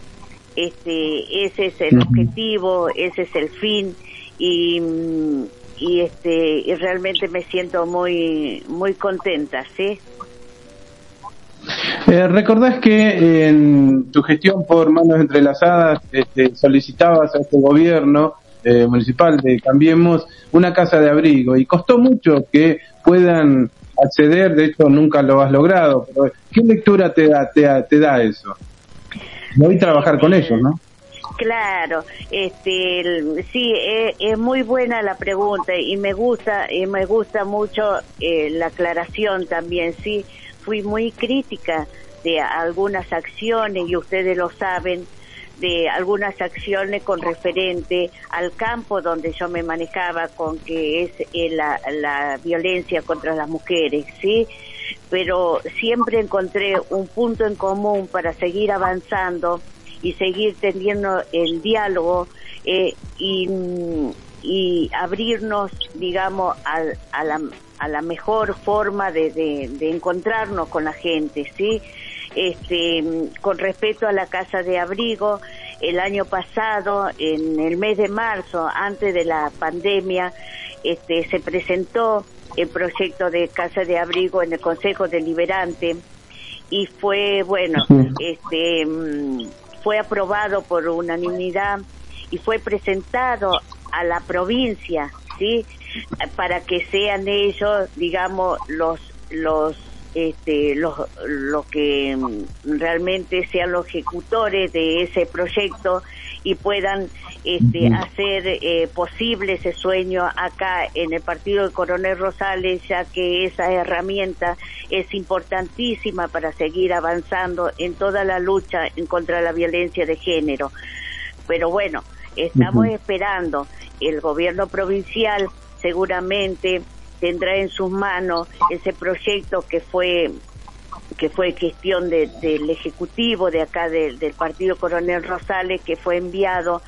Este, ese es el objetivo, ese es el fin y, y este, y realmente me siento muy, muy contenta, ¿sí? Eh, ¿Recordás que en tu gestión por manos entrelazadas este, solicitabas a este gobierno eh, municipal de Cambiemos una casa de abrigo y costó mucho que puedan acceder, de hecho nunca lo has logrado, pero ¿qué lectura te da, te, da eso? Voy a trabajar con ellos, ¿no? Claro, este, sí, es, es, muy buena la pregunta y me gusta, y me gusta mucho eh, la aclaración también. Sí, fui muy crítica de algunas acciones y ustedes lo saben de algunas acciones con referente al campo donde yo me manejaba con que es eh, la, la violencia contra las mujeres, ¿sí? Pero siempre encontré un punto en común para seguir avanzando y seguir teniendo el diálogo eh, y, y abrirnos, digamos, a, a, la, a la mejor forma de, de, de encontrarnos con la gente, ¿sí? Este, con respecto a la casa de abrigo, el año pasado, en el mes de marzo, antes de la pandemia, este, se presentó el proyecto de casa de abrigo en el Consejo Deliberante y fue, bueno, este, mm, fue aprobado por unanimidad y fue presentado a la provincia, ¿sí? Para que sean ellos, digamos, los, los este, los, los que realmente sean los ejecutores de ese proyecto y puedan este, hacer eh, posible ese sueño acá en el partido de Coronel Rosales, ya que esa herramienta es importantísima para seguir avanzando en toda la lucha en contra la violencia de género. Pero bueno, estamos esperando el gobierno provincial seguramente tendrá en sus manos ese proyecto que fue que fue gestión del ejecutivo de acá del partido Coronel Rosales que fue enviado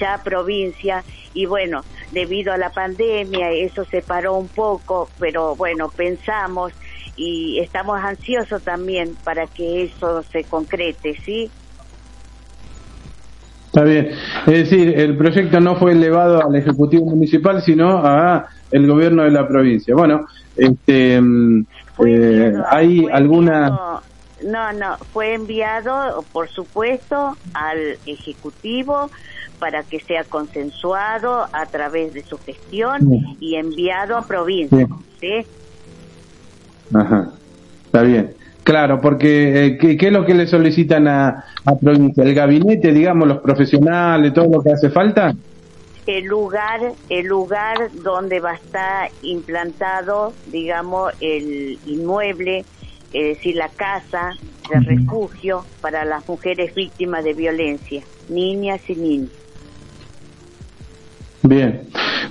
ya a provincia. Y bueno debido a la pandemia eso se paró un poco pero bueno pensamos y estamos ansiosos también para que eso se concrete sí Está bien. Es decir, el proyecto no fue elevado al Ejecutivo Municipal, sino a el gobierno de la provincia. Bueno, este, mm, eh, hay alguna... No, no, fue enviado, por supuesto, al Ejecutivo para que sea consensuado a través de su gestión y enviado a provincia. ¿sí? Ajá, está bien. Claro, porque eh, ¿qué, es lo que le solicitan a, a provincia? ¿El gabinete, digamos, los profesionales, todo lo que hace falta? el lugar, el lugar donde va a estar implantado, digamos, el inmueble, es decir, la casa de refugio para las mujeres víctimas de violencia, niñas y niños. Bien,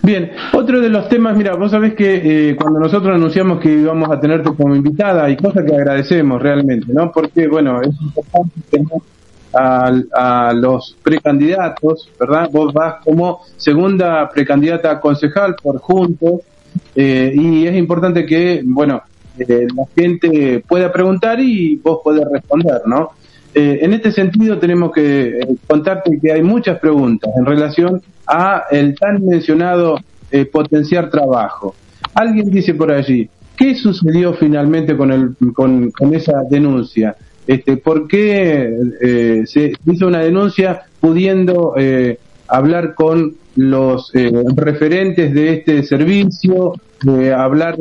bien. Otro de los temas, mira, vos sabés que eh, cuando nosotros anunciamos que íbamos a tenerte como invitada, hay cosas que agradecemos realmente, ¿no? Porque, bueno, es importante tener a, los precandidatos, ¿verdad? Vos vas como segunda precandidata a concejal por Juntos eh, y es importante que, bueno, eh, la gente pueda preguntar y vos podés responder, ¿no? Eh, en este sentido tenemos que contarte que hay muchas preguntas en relación a el tan mencionado eh, potenciar trabajo. Alguien dice por allí, ¿qué sucedió finalmente con, el, con, esa denuncia? Este, ¿Por qué eh, se hizo una denuncia pudiendo eh, hablar con los referentes de este servicio, hablar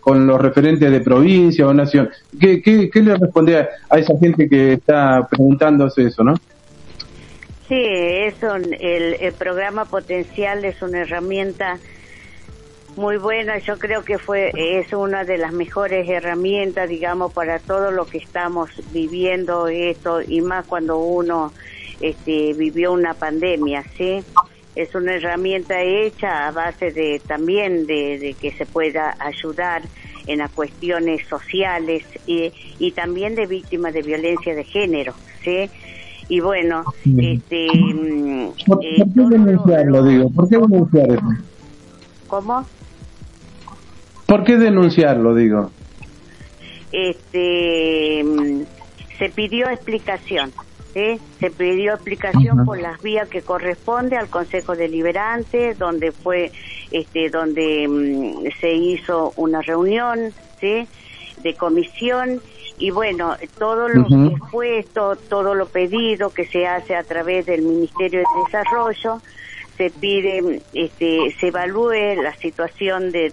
con los referentes de provincia o nación? ¿Qué, qué, le responde a, esa gente que está preguntándose eso, no? Sí, eso, el, el programa potencial es una herramienta muy buena. Yo creo que fue es una de las mejores herramientas, digamos, para todo lo que estamos viviendo esto y más cuando uno este, vivió una pandemia, ¿sí? Es una herramienta hecha a base de también de, de que se pueda ayudar en las cuestiones sociales y, y también de víctimas de violencia de género, ¿sí? y bueno, este... ¿Por, eh, qué denunciarlo, digo? ¿Por qué denunciar eso? ¿Cómo? ¿Por qué denunciarlo, digo? Este... Se pidió explicación. Se pidió explicación por las vías que corresponde al Consejo Deliberante, donde fue, este, donde mm, se hizo una reunión, ¿sí? De comisión y bueno, todo lo expuesto, todo lo pedido que se hace a través del Ministerio de Desarrollo, se pide, este, se evalúe la situación de,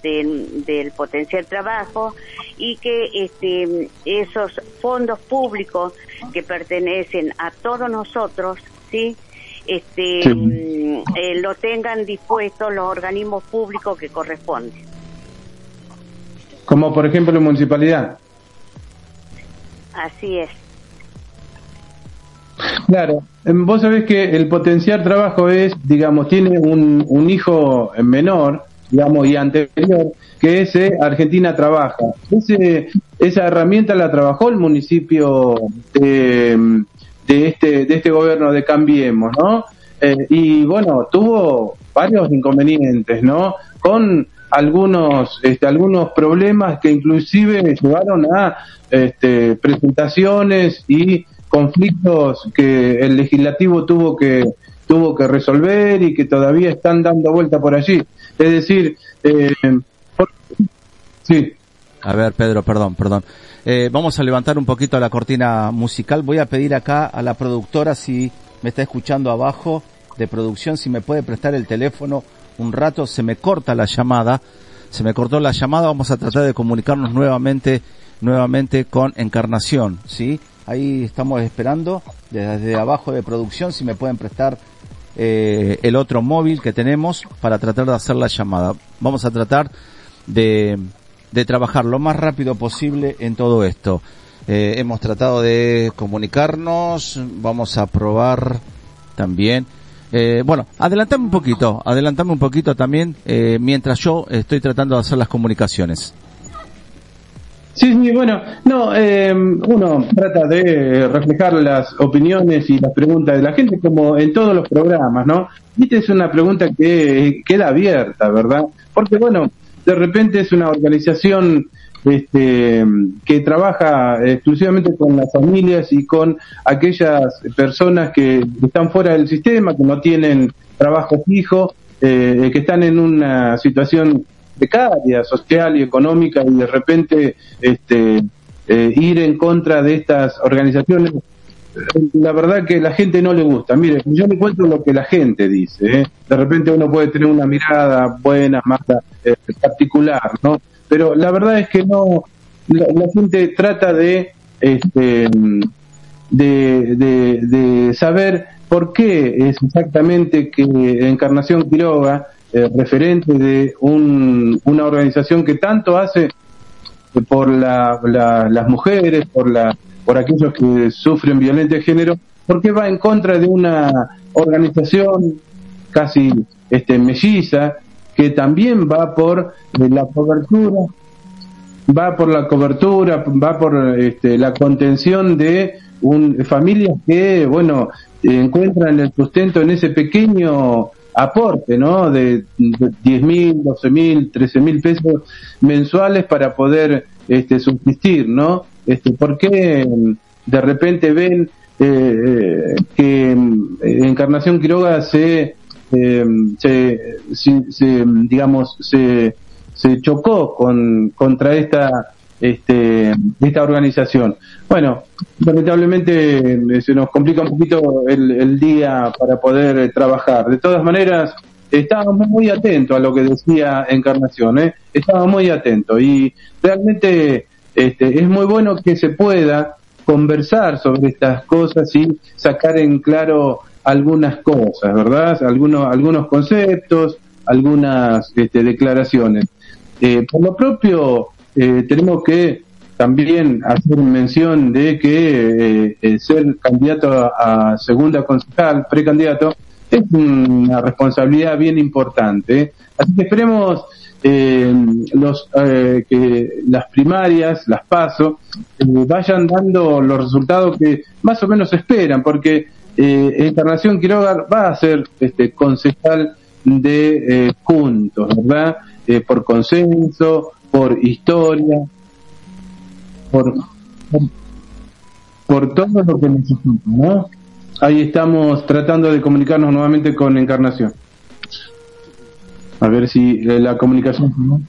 del potencial trabajo y que este, esos fondos públicos que pertenecen a todos nosotros, sí, este, eh, lo tengan dispuestos los organismos públicos que corresponden. Como por ejemplo la municipalidad. Así es. Claro, em, vos sabés que el potenciar trabajo es, digamos, tiene un, un hijo menor, digamos, y anterior, que es Argentina Trabaja. Ese, esa herramienta la trabajó el municipio de, de, este, de este gobierno de Cambiemos, ¿no? Eh, y bueno, tuvo varios inconvenientes, ¿no? Con algunos, este, algunos problemas que inclusive llevaron a este, presentaciones y conflictos que el legislativo tuvo que tuvo que resolver y que todavía están dando vuelta por allí. Es decir, eh, sí. A ver, Pedro, perdón, perdón. Eh, vamos a levantar un poquito la cortina musical. Voy a pedir acá a la productora si me está escuchando abajo de producción, si me puede prestar el teléfono un rato, se me corta la llamada, se me cortó la llamada, vamos a tratar de comunicarnos nuevamente nuevamente con Encarnación, ¿sí? Ahí estamos esperando desde abajo de producción si me pueden prestar eh, el otro móvil que tenemos para tratar de hacer la llamada. Vamos a tratar de, de trabajar lo más rápido posible en todo esto. Eh, hemos tratado de comunicarnos, vamos a probar también. Eh, bueno, adelantame un poquito, adelantame un poquito también eh, mientras yo estoy tratando de hacer las comunicaciones. Sí, sí, bueno, no, eh, uno trata de reflejar las opiniones y las preguntas de la gente como en todos los programas, ¿no? Esta es una pregunta que queda abierta, ¿verdad? Porque, bueno, de repente es una organización este, que trabaja exclusivamente con las familias y con aquellas personas que están fuera del sistema, que no tienen trabajo fijo, eh, que están en una situación precaria, social y económica y de repente este, eh, ir en contra de estas organizaciones, la verdad que la gente no le gusta. Mire, yo le cuento lo que la gente dice. ¿eh? De repente uno puede tener una mirada buena, más eh, particular, ¿no? Pero la verdad es que no, la, gente trata de, este, de, de, de saber por qué es exactamente que Encarnación Quiroga eh, referente de una organización que tanto hace por las mujeres, por, la, por aquellos que sufren violencia de género, porque va en contra de una organización casi este, melliza que también va por eh, la cobertura, va por la cobertura, va por este, la contención de un, familias que, bueno, encuentran el sustento en ese pequeño aporte, ¿no? De, diez mil, doce mil, trece mil pesos mensuales para poder este, subsistir, ¿no? Este, ¿Por qué de repente ven eh, eh que Encarnación Quiroga se eh, se, se, digamos, se, se chocó con, contra esta este, esta organización. Bueno, lamentablemente eh, se nos complica un poquito el, el día para poder trabajar. De todas maneras, estábamos muy atentos a lo que decía Encarnación, ¿eh? estábamos muy atentos y realmente este, es muy bueno que se pueda conversar sobre estas cosas y sacar en claro algunas cosas, ¿verdad? Algunos, algunos conceptos, algunas este, declaraciones. Eh, por lo propio, eh, tenemos que también hacer mención de que eh, ser candidato a, segunda concejal, precandidato, es una responsabilidad bien importante. Así que esperemos eh, los, eh, que las primarias, las PASO, eh, vayan dando los resultados que más o menos esperan, porque Encarnación Quiroga va a ser este, concejal de puntos, ¿verdad? por consenso, por historia, por, por, por todo lo que necesita, ¿no? Ahí estamos tratando de comunicarnos nuevamente con Encarnación. A ver si eh, la comunicación.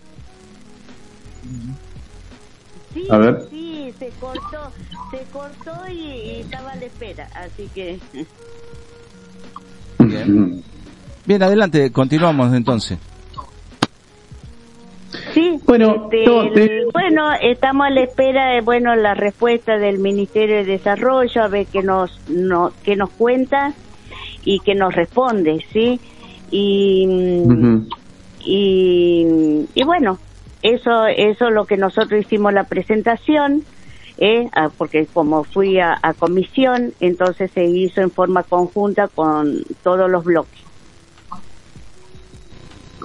Sí, a ver. Sí, se cortó, se cortó y, estaba a la espera, así que. Bien. Bien, adelante, continuamos entonces. Sí, bueno, este, bueno, estamos a la espera de bueno la respuesta del Ministerio de Desarrollo a ver qué nos no, qué nos cuenta y que nos responde, sí. Y y, y bueno, eso eso es lo que nosotros hicimos la presentación. Eh, ah, porque como fui a comisión, entonces se hizo en forma conjunta con todos los bloques.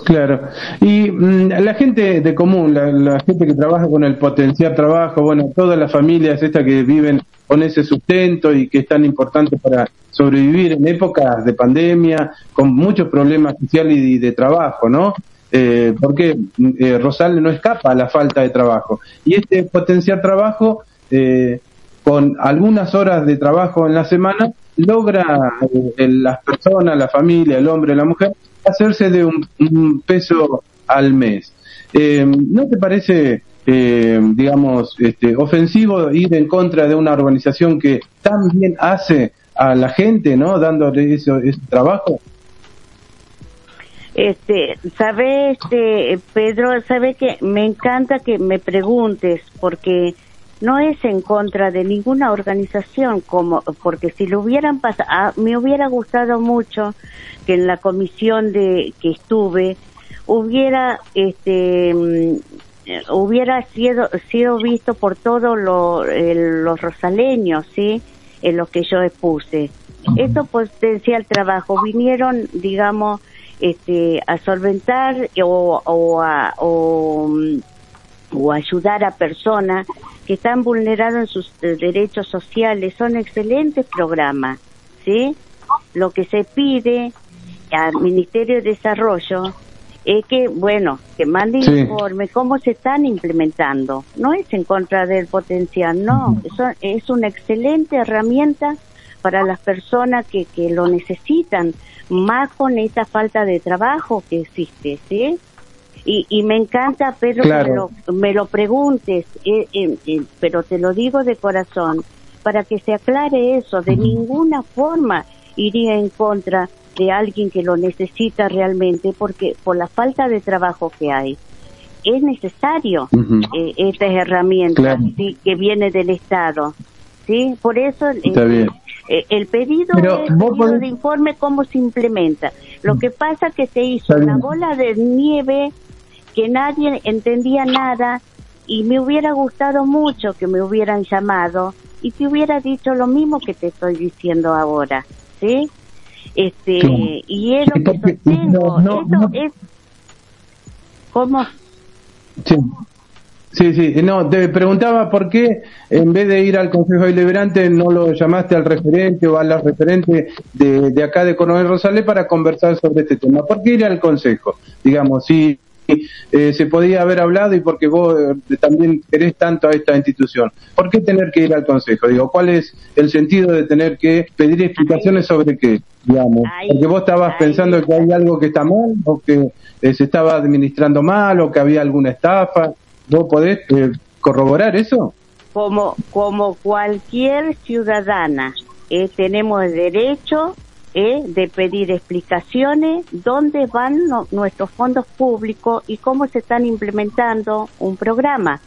Claro. Y mm, la gente de común, la, gente que trabaja con el potencial trabajo, bueno, todas las familias estas que viven con ese sustento y que es tan importante para sobrevivir en épocas de pandemia, con muchos problemas sociales y de, trabajo, ¿no? Eh, porque mm, eh, Rosal no escapa a la falta de trabajo. Y este potencial trabajo, eh, con algunas horas de trabajo en la semana, logra eh, las personas, la familia, el hombre, la mujer, hacerse de un, peso al mes. Eh, ¿No te parece, eh, digamos, este, ofensivo ir en contra de una organización que tan bien hace a la gente, ¿no? Dándole ese, trabajo. Este, sabe, este, Pedro, sabe que me encanta que me preguntes porque no es en contra de ninguna organización como porque si lo hubieran pasado ah, me hubiera gustado mucho que en la comisión de que estuve hubiera este mm, hubiera sido sido visto por todos los rosaleños sí en lo que yo expuse. Esto potencia el trabajo. Vinieron digamos este a solventar o, o a o, mm, o ayudar a personas que están vulnerados en sus eh, derechos sociales. Son excelentes programas, ¿sí? Lo que se pide al Ministerio de Desarrollo es que, bueno, que mande informe cómo se están implementando. No es en contra del potencial, no. Eso es una excelente herramienta para las personas que, que lo necesitan, más con esta falta de trabajo que existe, ¿sí? Y, y me encanta, Pedro, que me lo, me lo preguntes, eh, eh, eh, pero te lo digo de corazón, para que se aclare eso, de ninguna forma iría en contra de alguien que lo necesita realmente, porque por la falta de trabajo que hay, es necesario eh, estas herramientas que viene del Estado. ¿sí? Por eso el pedido es de informe cómo se implementa. Lo que pasa que se hizo una bola de nieve que nadie entendía nada y me hubiera gustado mucho que me hubieran llamado y te hubiera dicho lo mismo que te estoy diciendo ahora, ¿sí? Este, y es lo que sostengo, eso es ¿Cómo? Sí. Sí, sí, no, te preguntaba por qué en vez de ir al Consejo Deliberante no lo llamaste al referente o a la referente de, de acá de Coronel Rosales para conversar sobre este tema. ¿Por qué ir al Consejo? Digamos, si eh, se podía haber hablado y porque vos eh, también querés tanto a esta institución. ¿Por qué tener que ir al Consejo? Digo, ¿cuál es el sentido de tener que pedir explicaciones sobre qué? Digamos, porque vos estabas pensando que hay algo que está mal o que eh, se estaba administrando mal o que había alguna estafa. ¿Vos podés corroborar eso? Como, como cualquier ciudadana, tenemos derecho ¿eh? de pedir explicaciones dónde van nuestros fondos públicos y cómo se están implementando un programa.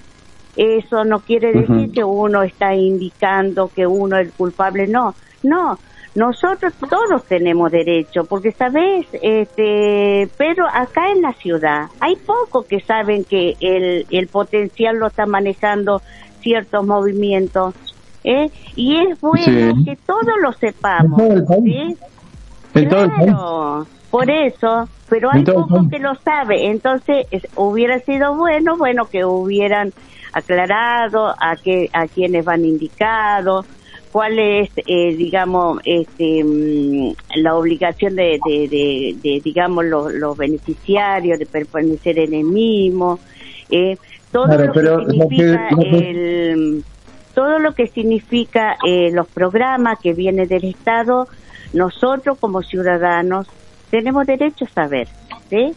Eso no quiere decir que uno está indicando que uno es el culpable, no, no. Nosotros todos tenemos derecho, porque sabes, este, pero acá en la ciudad hay pocos que saben que el, el potencial lo está manejando ciertos movimientos, ¿eh? y es bueno que todos lo sepamos, ¿sí? Claro, por eso, pero hay pocos que lo sabe, entonces hubiera sido bueno, bueno que hubieran aclarado a que a quienes van indicados, cuál es, eh, digamos, este, mm, la obligación de, de, digamos, los, beneficiarios de permanecer en el mismo, eh, todo lo que significa el todo lo que significa eh, los programas que vienen del Estado nosotros como ciudadanos tenemos derecho a saber, ¿sí?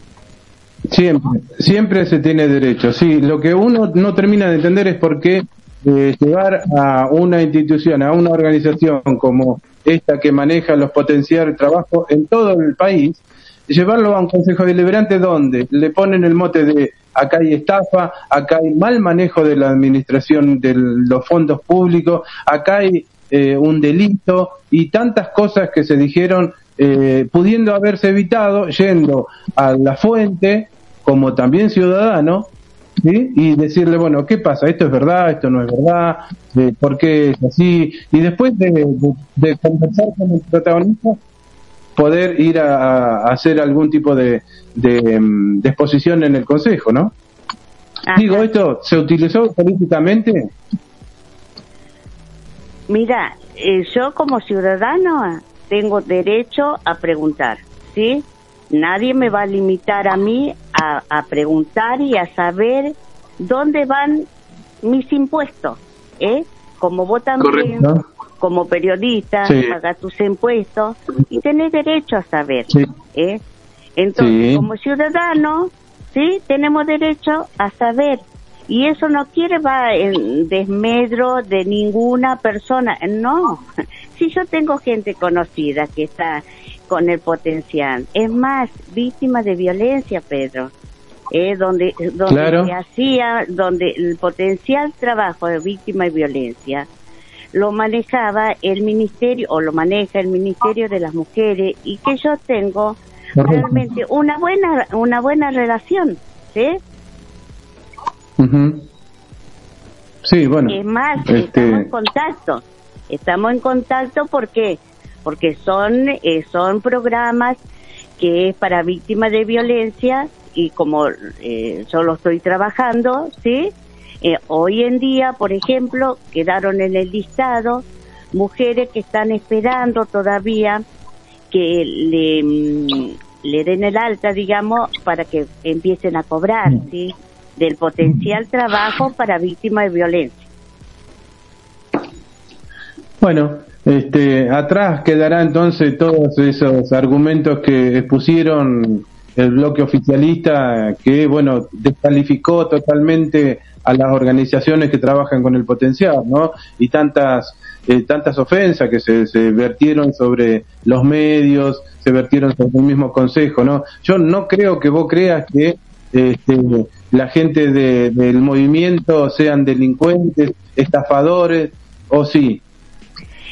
Siempre, siempre se tiene derecho, sí. Lo que uno no termina de entender es por qué eh, llevar a una institución, a una organización como esta que maneja los potenciales de trabajo en todo el país, llevarlo a un consejo deliberante donde le ponen el mote de acá hay estafa, acá hay mal manejo de la administración de los fondos públicos, acá hay eh, un delito y tantas cosas que se dijeron eh, pudiendo haberse evitado yendo a la fuente como también ciudadano y decirle, bueno, ¿qué pasa? ¿Esto es verdad? ¿Esto no es verdad? Eh, ¿Por qué es así? Y después de, conversar con el protagonista, poder ir a, hacer algún tipo de, mm, de, exposición en el Consejo, ¿no? Digo, ¿esto se utilizó políticamente? Mira, eh, yo como ciudadano tengo derecho a preguntar, ¿sí? Nadie me va a limitar a mí a, preguntar y a saber dónde van mis impuestos, ¿eh? Como vos también, como periodista, pagas tus impuestos y tenés derecho a saber, ¿eh? Entonces, como ciudadano, sí, tenemos derecho a saber y eso no quiere va en desmedro de ninguna persona, no. Si yo tengo gente conocida que está con el potencial, es más, víctima de violencia, Pedro, eh, donde, donde hacía, donde el potencial trabajo de víctima de violencia lo manejaba el ministerio o lo maneja el ministerio de las mujeres y que yo tengo realmente una buena una buena relación, ¿sí? Sí, bueno. Es más, este, estamos en contacto. Estamos en contacto porque porque son eh, son programas que es para víctimas de violencia y como eh, yo lo estoy trabajando, ¿sí? Eh, hoy en día, por ejemplo, quedaron en el listado mujeres que están esperando todavía que le, mm, le den el alta, digamos, para que empiecen a cobrar, ¿sí? Del potencial trabajo para víctimas de violencia. Bueno, este, atrás quedará entonces todos esos argumentos que expusieron el bloque oficialista que, bueno, descalificó totalmente a las organizaciones que trabajan con el potencial, ¿no? Y tantas, eh, tantas ofensas que se, se vertieron sobre los medios, se vertieron sobre el mismo consejo, ¿no? Yo no creo que vos creas que este, la gente del movimiento sean delincuentes, estafadores, o sí.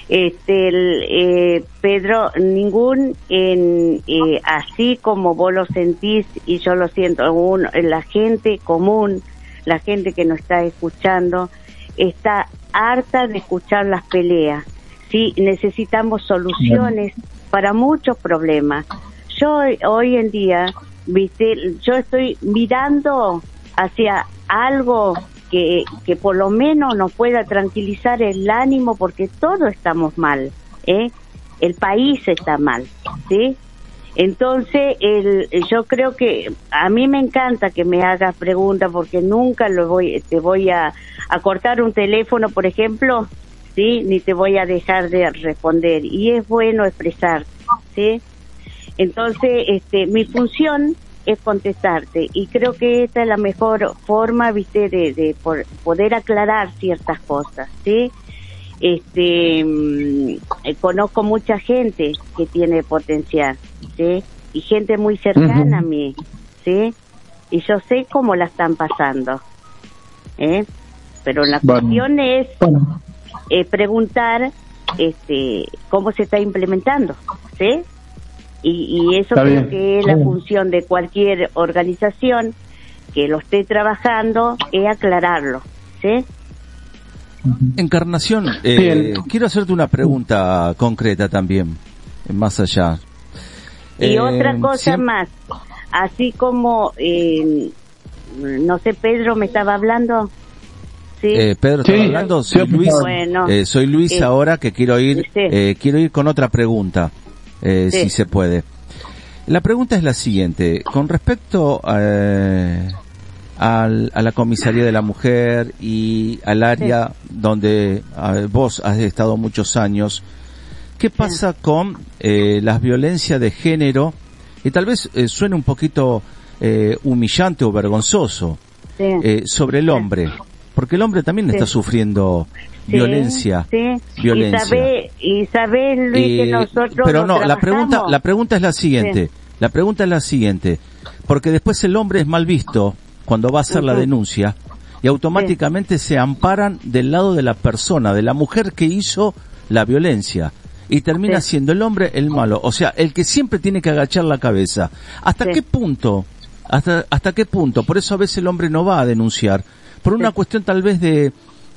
Este, eh, Pedro, ningún, en, eh, así como vos lo sentís y yo lo siento, la gente común, la gente que nos está escuchando, está harta de escuchar las peleas. Sí, necesitamos soluciones para muchos problemas. Yo hoy en día viste, yo estoy mirando hacia algo que, que por lo menos nos pueda tranquilizar el ánimo porque todos estamos mal, ¿eh? El país está mal, ¿sí? Entonces, el, yo creo que a mí me encanta que me hagas preguntas porque nunca lo voy, te voy a, a cortar un teléfono, por ejemplo, sí, ni te voy a dejar de responder. Y es bueno expresar, sí. Entonces, este, mi función es contestarte y creo que esta es la mejor forma, viste, de, de poder aclarar ciertas cosas, sí. Este, mm, conozco mucha gente que tiene potencial, sí, y gente muy cercana a mí, sí, y yo sé cómo la están pasando, ¿eh? Pero la cuestión es eh, preguntar, este, cómo se está implementando, ¿sí? Y, eso creo que es la función de cualquier organización que lo esté trabajando, es aclararlo, ¿sí? Encarnación, eh, quiero hacerte una pregunta concreta también, más allá. Y eh, otra cosa más, así como, eh, no sé, Pedro me estaba hablando. ¿Sí? Pedro estaba hablando, soy Luis, soy Luis ahora que quiero ir, quiero ir con otra pregunta eh, si se puede. La pregunta es la siguiente, con respecto eh, a la comisaría de la mujer y al área donde vos has estado muchos años, ¿qué pasa con eh, las violencias de género? Y tal vez eh, suene un poquito eh, humillante o vergonzoso eh, sobre el hombre, porque el hombre también está sufriendo violencia, violencia. Y sabe, Luis, que nosotros Pero no, la pregunta, la pregunta es la siguiente. La pregunta es la siguiente, porque después el hombre es mal visto cuando va a hacer la denuncia y automáticamente se amparan del lado de la persona, de la mujer que hizo la violencia y termina siendo el hombre el malo, o sea, el que siempre tiene que agachar la cabeza. ¿Hasta qué punto? Hasta, hasta qué punto? Por eso a veces el hombre no va a denunciar, por una cuestión tal vez de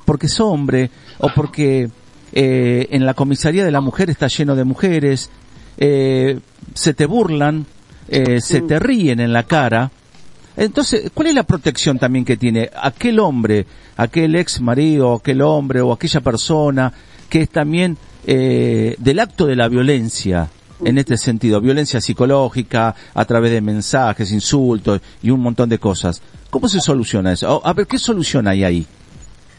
porque es hombre o porque eh, en la comisaría de la mujer está lleno de mujeres, eh, se te burlan, eh, se te ríen en la cara. Entonces, ¿cuál es la protección también que tiene aquel hombre, aquel ex marido, aquel hombre o aquella persona que es también del acto de la violencia? En este sentido, violencia psicológica a través de mensajes, insultos y un montón de cosas. ¿Cómo se soluciona eso? A ver, ¿qué solución hay ahí?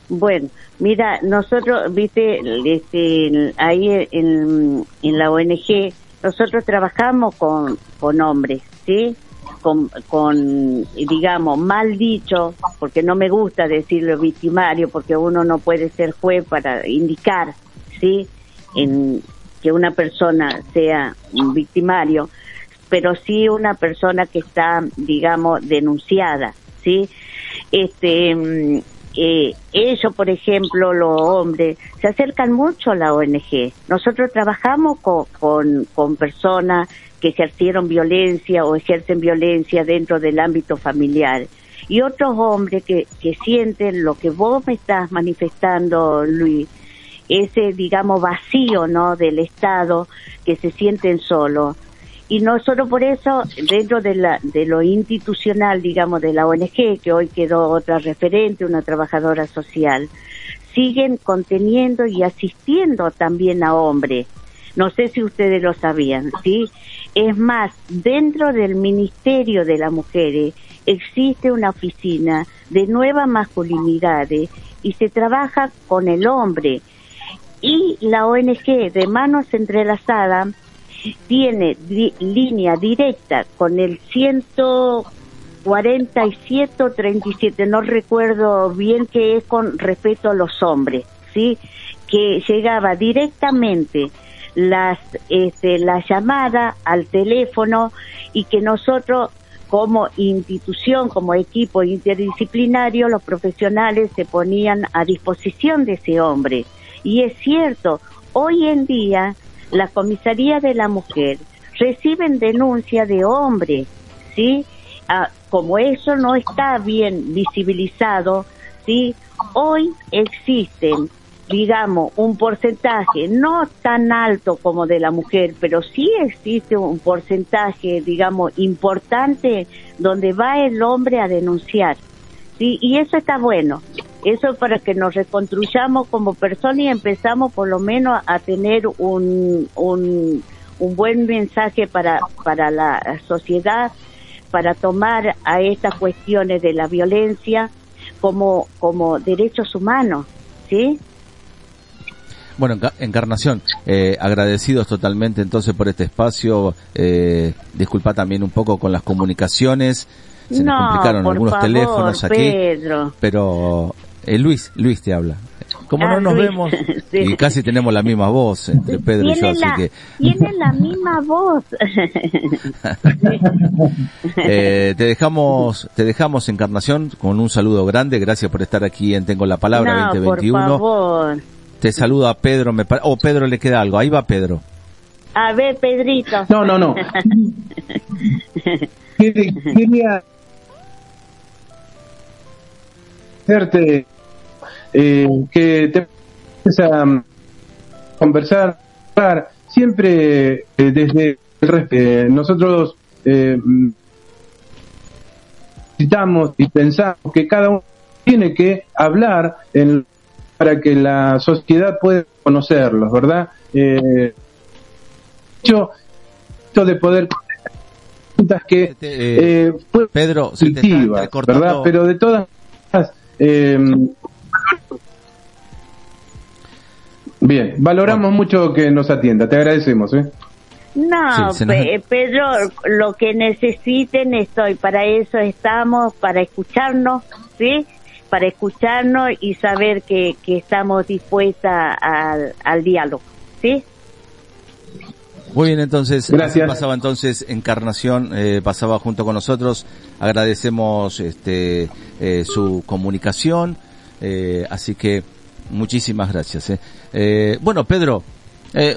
Bueno, mira, nosotros, viste, este, ahí en, en la ONG, nosotros trabajamos con, con hombres, ¿sí? Con, con, digamos, mal dicho, porque no me gusta decirlo victimario, porque uno no puede ser juez para indicar, ¿sí? En que una persona sea un victimario, pero sí una persona que está, digamos, denunciada, ¿sí? Este, eh, ellos, por ejemplo, los hombres, se acercan mucho a la ONG. Nosotros trabajamos con, con, con personas que ejercieron violencia o ejercen violencia dentro del ámbito familiar. Y otros hombres que, que sienten lo que vos me estás manifestando, Luis, ese, digamos, vacío, ¿no? Del Estado, que se sienten solos y no solo por eso, dentro de, la, de lo institucional, digamos, de la ONG, que hoy quedó otra referente, una trabajadora social, siguen conteniendo y asistiendo también a hombres. No sé si ustedes lo sabían, ¿sí? Es más, dentro del Ministerio de las Mujeres existe una oficina de nuevas masculinidades y se trabaja con el hombre. Y la ONG de Manos Entrelazadas tiene línea directa con el 147 o 37, no recuerdo bien que es con respeto a los hombres, ¿sí? Que llegaba directamente las, este, la llamada al teléfono y que nosotros como institución, como equipo interdisciplinario, los profesionales se ponían a disposición de ese hombre. Y es cierto, hoy en día la comisaría de la mujer reciben denuncia de hombres, ¿sí? Ah, como eso no está bien visibilizado, ¿sí? Hoy existen, digamos, un porcentaje no tan alto como de la mujer, pero sí existe un porcentaje, digamos, importante donde va el hombre a denunciar. ¿Sí? Y eso está bueno. Eso para que nos reconstruyamos como personas y empezamos por lo menos a tener un, un, un buen mensaje para, para la sociedad, para tomar a estas cuestiones de la violencia como, como derechos humanos, ¿sí? Bueno, Encarnación, eh, agradecidos totalmente entonces por este espacio. Eh, disculpa también un poco con las comunicaciones. Se nos complicaron algunos teléfonos aquí. Pero eh, Luis, Luis te habla. Como no ah, nos vemos y casi tenemos la misma voz entre Pedro y yo, así que... Tiene la misma voz. eh, te dejamos, te dejamos Encarnación con un saludo grande. Gracias por estar aquí en Tengo la Palabra 2021. Por favor. Te saluda Pedro, me o oh, Pedro le queda algo. Ahí va Pedro. A ver, Pedrito. No, no, no. Quería hacerte eh, que te a um, conversar siempre eh, desde el respeto. Eh, nosotros eh, necesitamos y pensamos que cada uno tiene que hablar en para que la sociedad pueda conocerlos, ¿verdad? Eh, hecho, esto de poder preguntas que eh, eh Pedro, ¿verdad? Pero de todas eh, bien, valoramos mucho que nos atienda, te agradecemos, ¿eh? No, Pedro, lo que necesiten estoy, para eso estamos, para escucharnos, ¿sí? para escucharnos y saber que, que estamos dispuestas al, al diálogo. ¿Sí? Muy bien, entonces, Gracias. pasaba entonces Encarnación, eh, pasaba junto con nosotros. Agradecemos este, eh, su comunicación, eh, así que muchísimas gracias. Eh. bueno, Pedro,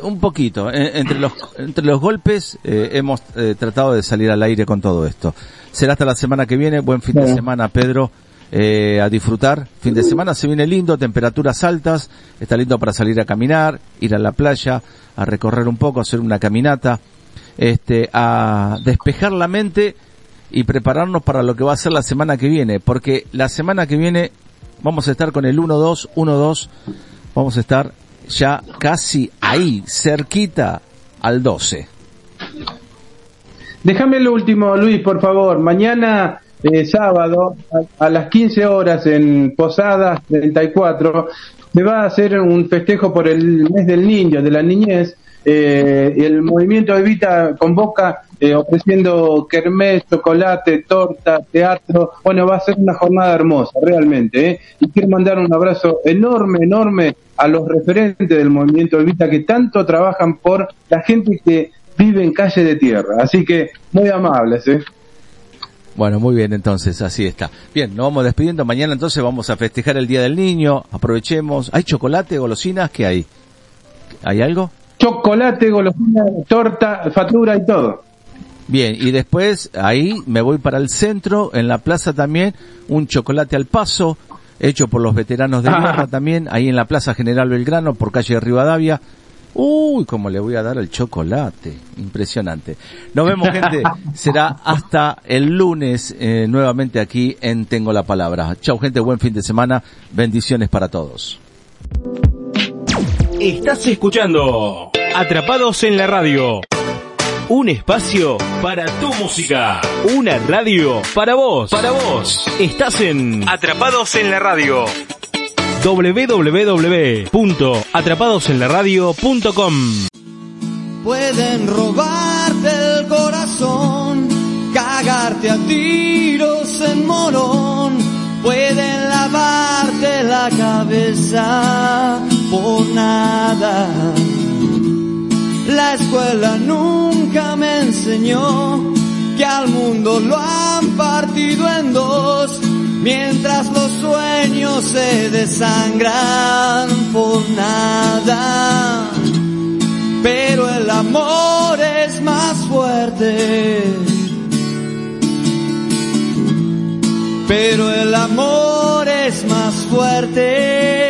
un poquito, entre, los, entre los golpes hemos tratado de salir al aire con todo esto. Será hasta la semana que viene, buen fin de semana, Pedro eh, a disfrutar. Fin de semana se viene lindo, temperaturas altas, está lindo para salir a caminar, ir a la playa, a recorrer un poco, hacer una caminata, este, a despejar la mente y prepararnos para lo que va a ser la semana que viene, porque la semana que viene vamos a estar con el 1-2, 1-2, vamos a estar ya casi ahí, cerquita al 12. Déjame lo último, Luis, por favor. Mañana eh, sábado a, las 15 horas en Posadas 34 se va a hacer un festejo por el mes del niño, de la niñez. Eh, el movimiento Evita convoca eh, ofreciendo kermés, chocolate, torta, teatro. Bueno, va a ser una jornada hermosa, realmente. ¿eh? Y quiero mandar un abrazo enorme, enorme a los referentes del movimiento Evita que tanto trabajan por la gente que vive en calle de tierra. Así que muy amables. ¿eh? Bueno, muy bien, entonces, así está. Bien, nos vamos despidiendo. Mañana entonces vamos a festejar el Día del Niño. Aprovechemos. ¿Hay chocolate, golosinas? ¿Qué hay? ¿Hay algo? Chocolate, golosinas, torta, factura y todo. Bien, y después ahí me voy para el centro, en la plaza también, un chocolate al paso, hecho por los veteranos de guerra también, ahí en la Plaza General Belgrano, por calle Rivadavia. Uy, cómo le voy a dar el chocolate. Impresionante. Nos vemos, gente. Será hasta el lunes eh, nuevamente aquí en Tengo la Palabra. Chau, gente. Buen fin de semana. Bendiciones para todos. Estás escuchando Atrapados en la Radio. Un espacio para tu música. Una radio para vos. Para vos. Estás en Atrapados en la Radio www.atrapadosenlaradio.com Pueden robarte el corazón, cagarte a tiros en morón, pueden lavarte la cabeza por nada. La escuela nunca me enseñó que al mundo lo han partido en dos se desangran por nada. Pero el amor es más fuerte. Pero el amor es más fuerte.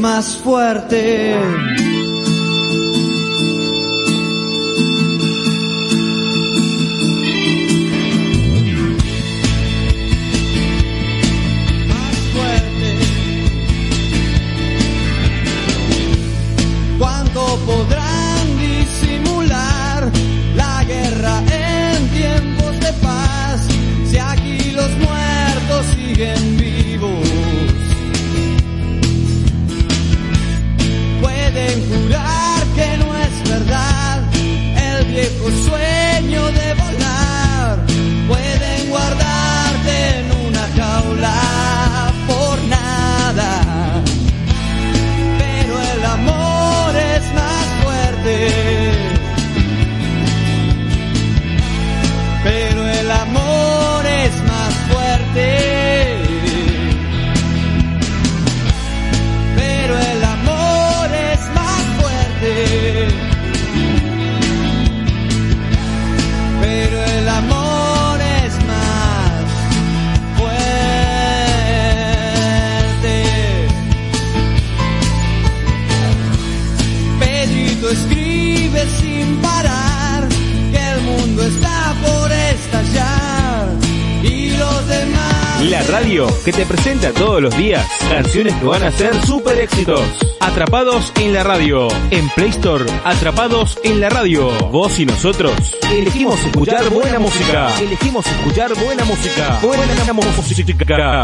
Más fuerte. Que te presenta todos los días canciones que van a ser super éxitos. Atrapados en la radio. En Play Store, Atrapados en la radio. Vos y nosotros elegimos escuchar buena música. Elegimos escuchar buena música. Buena música.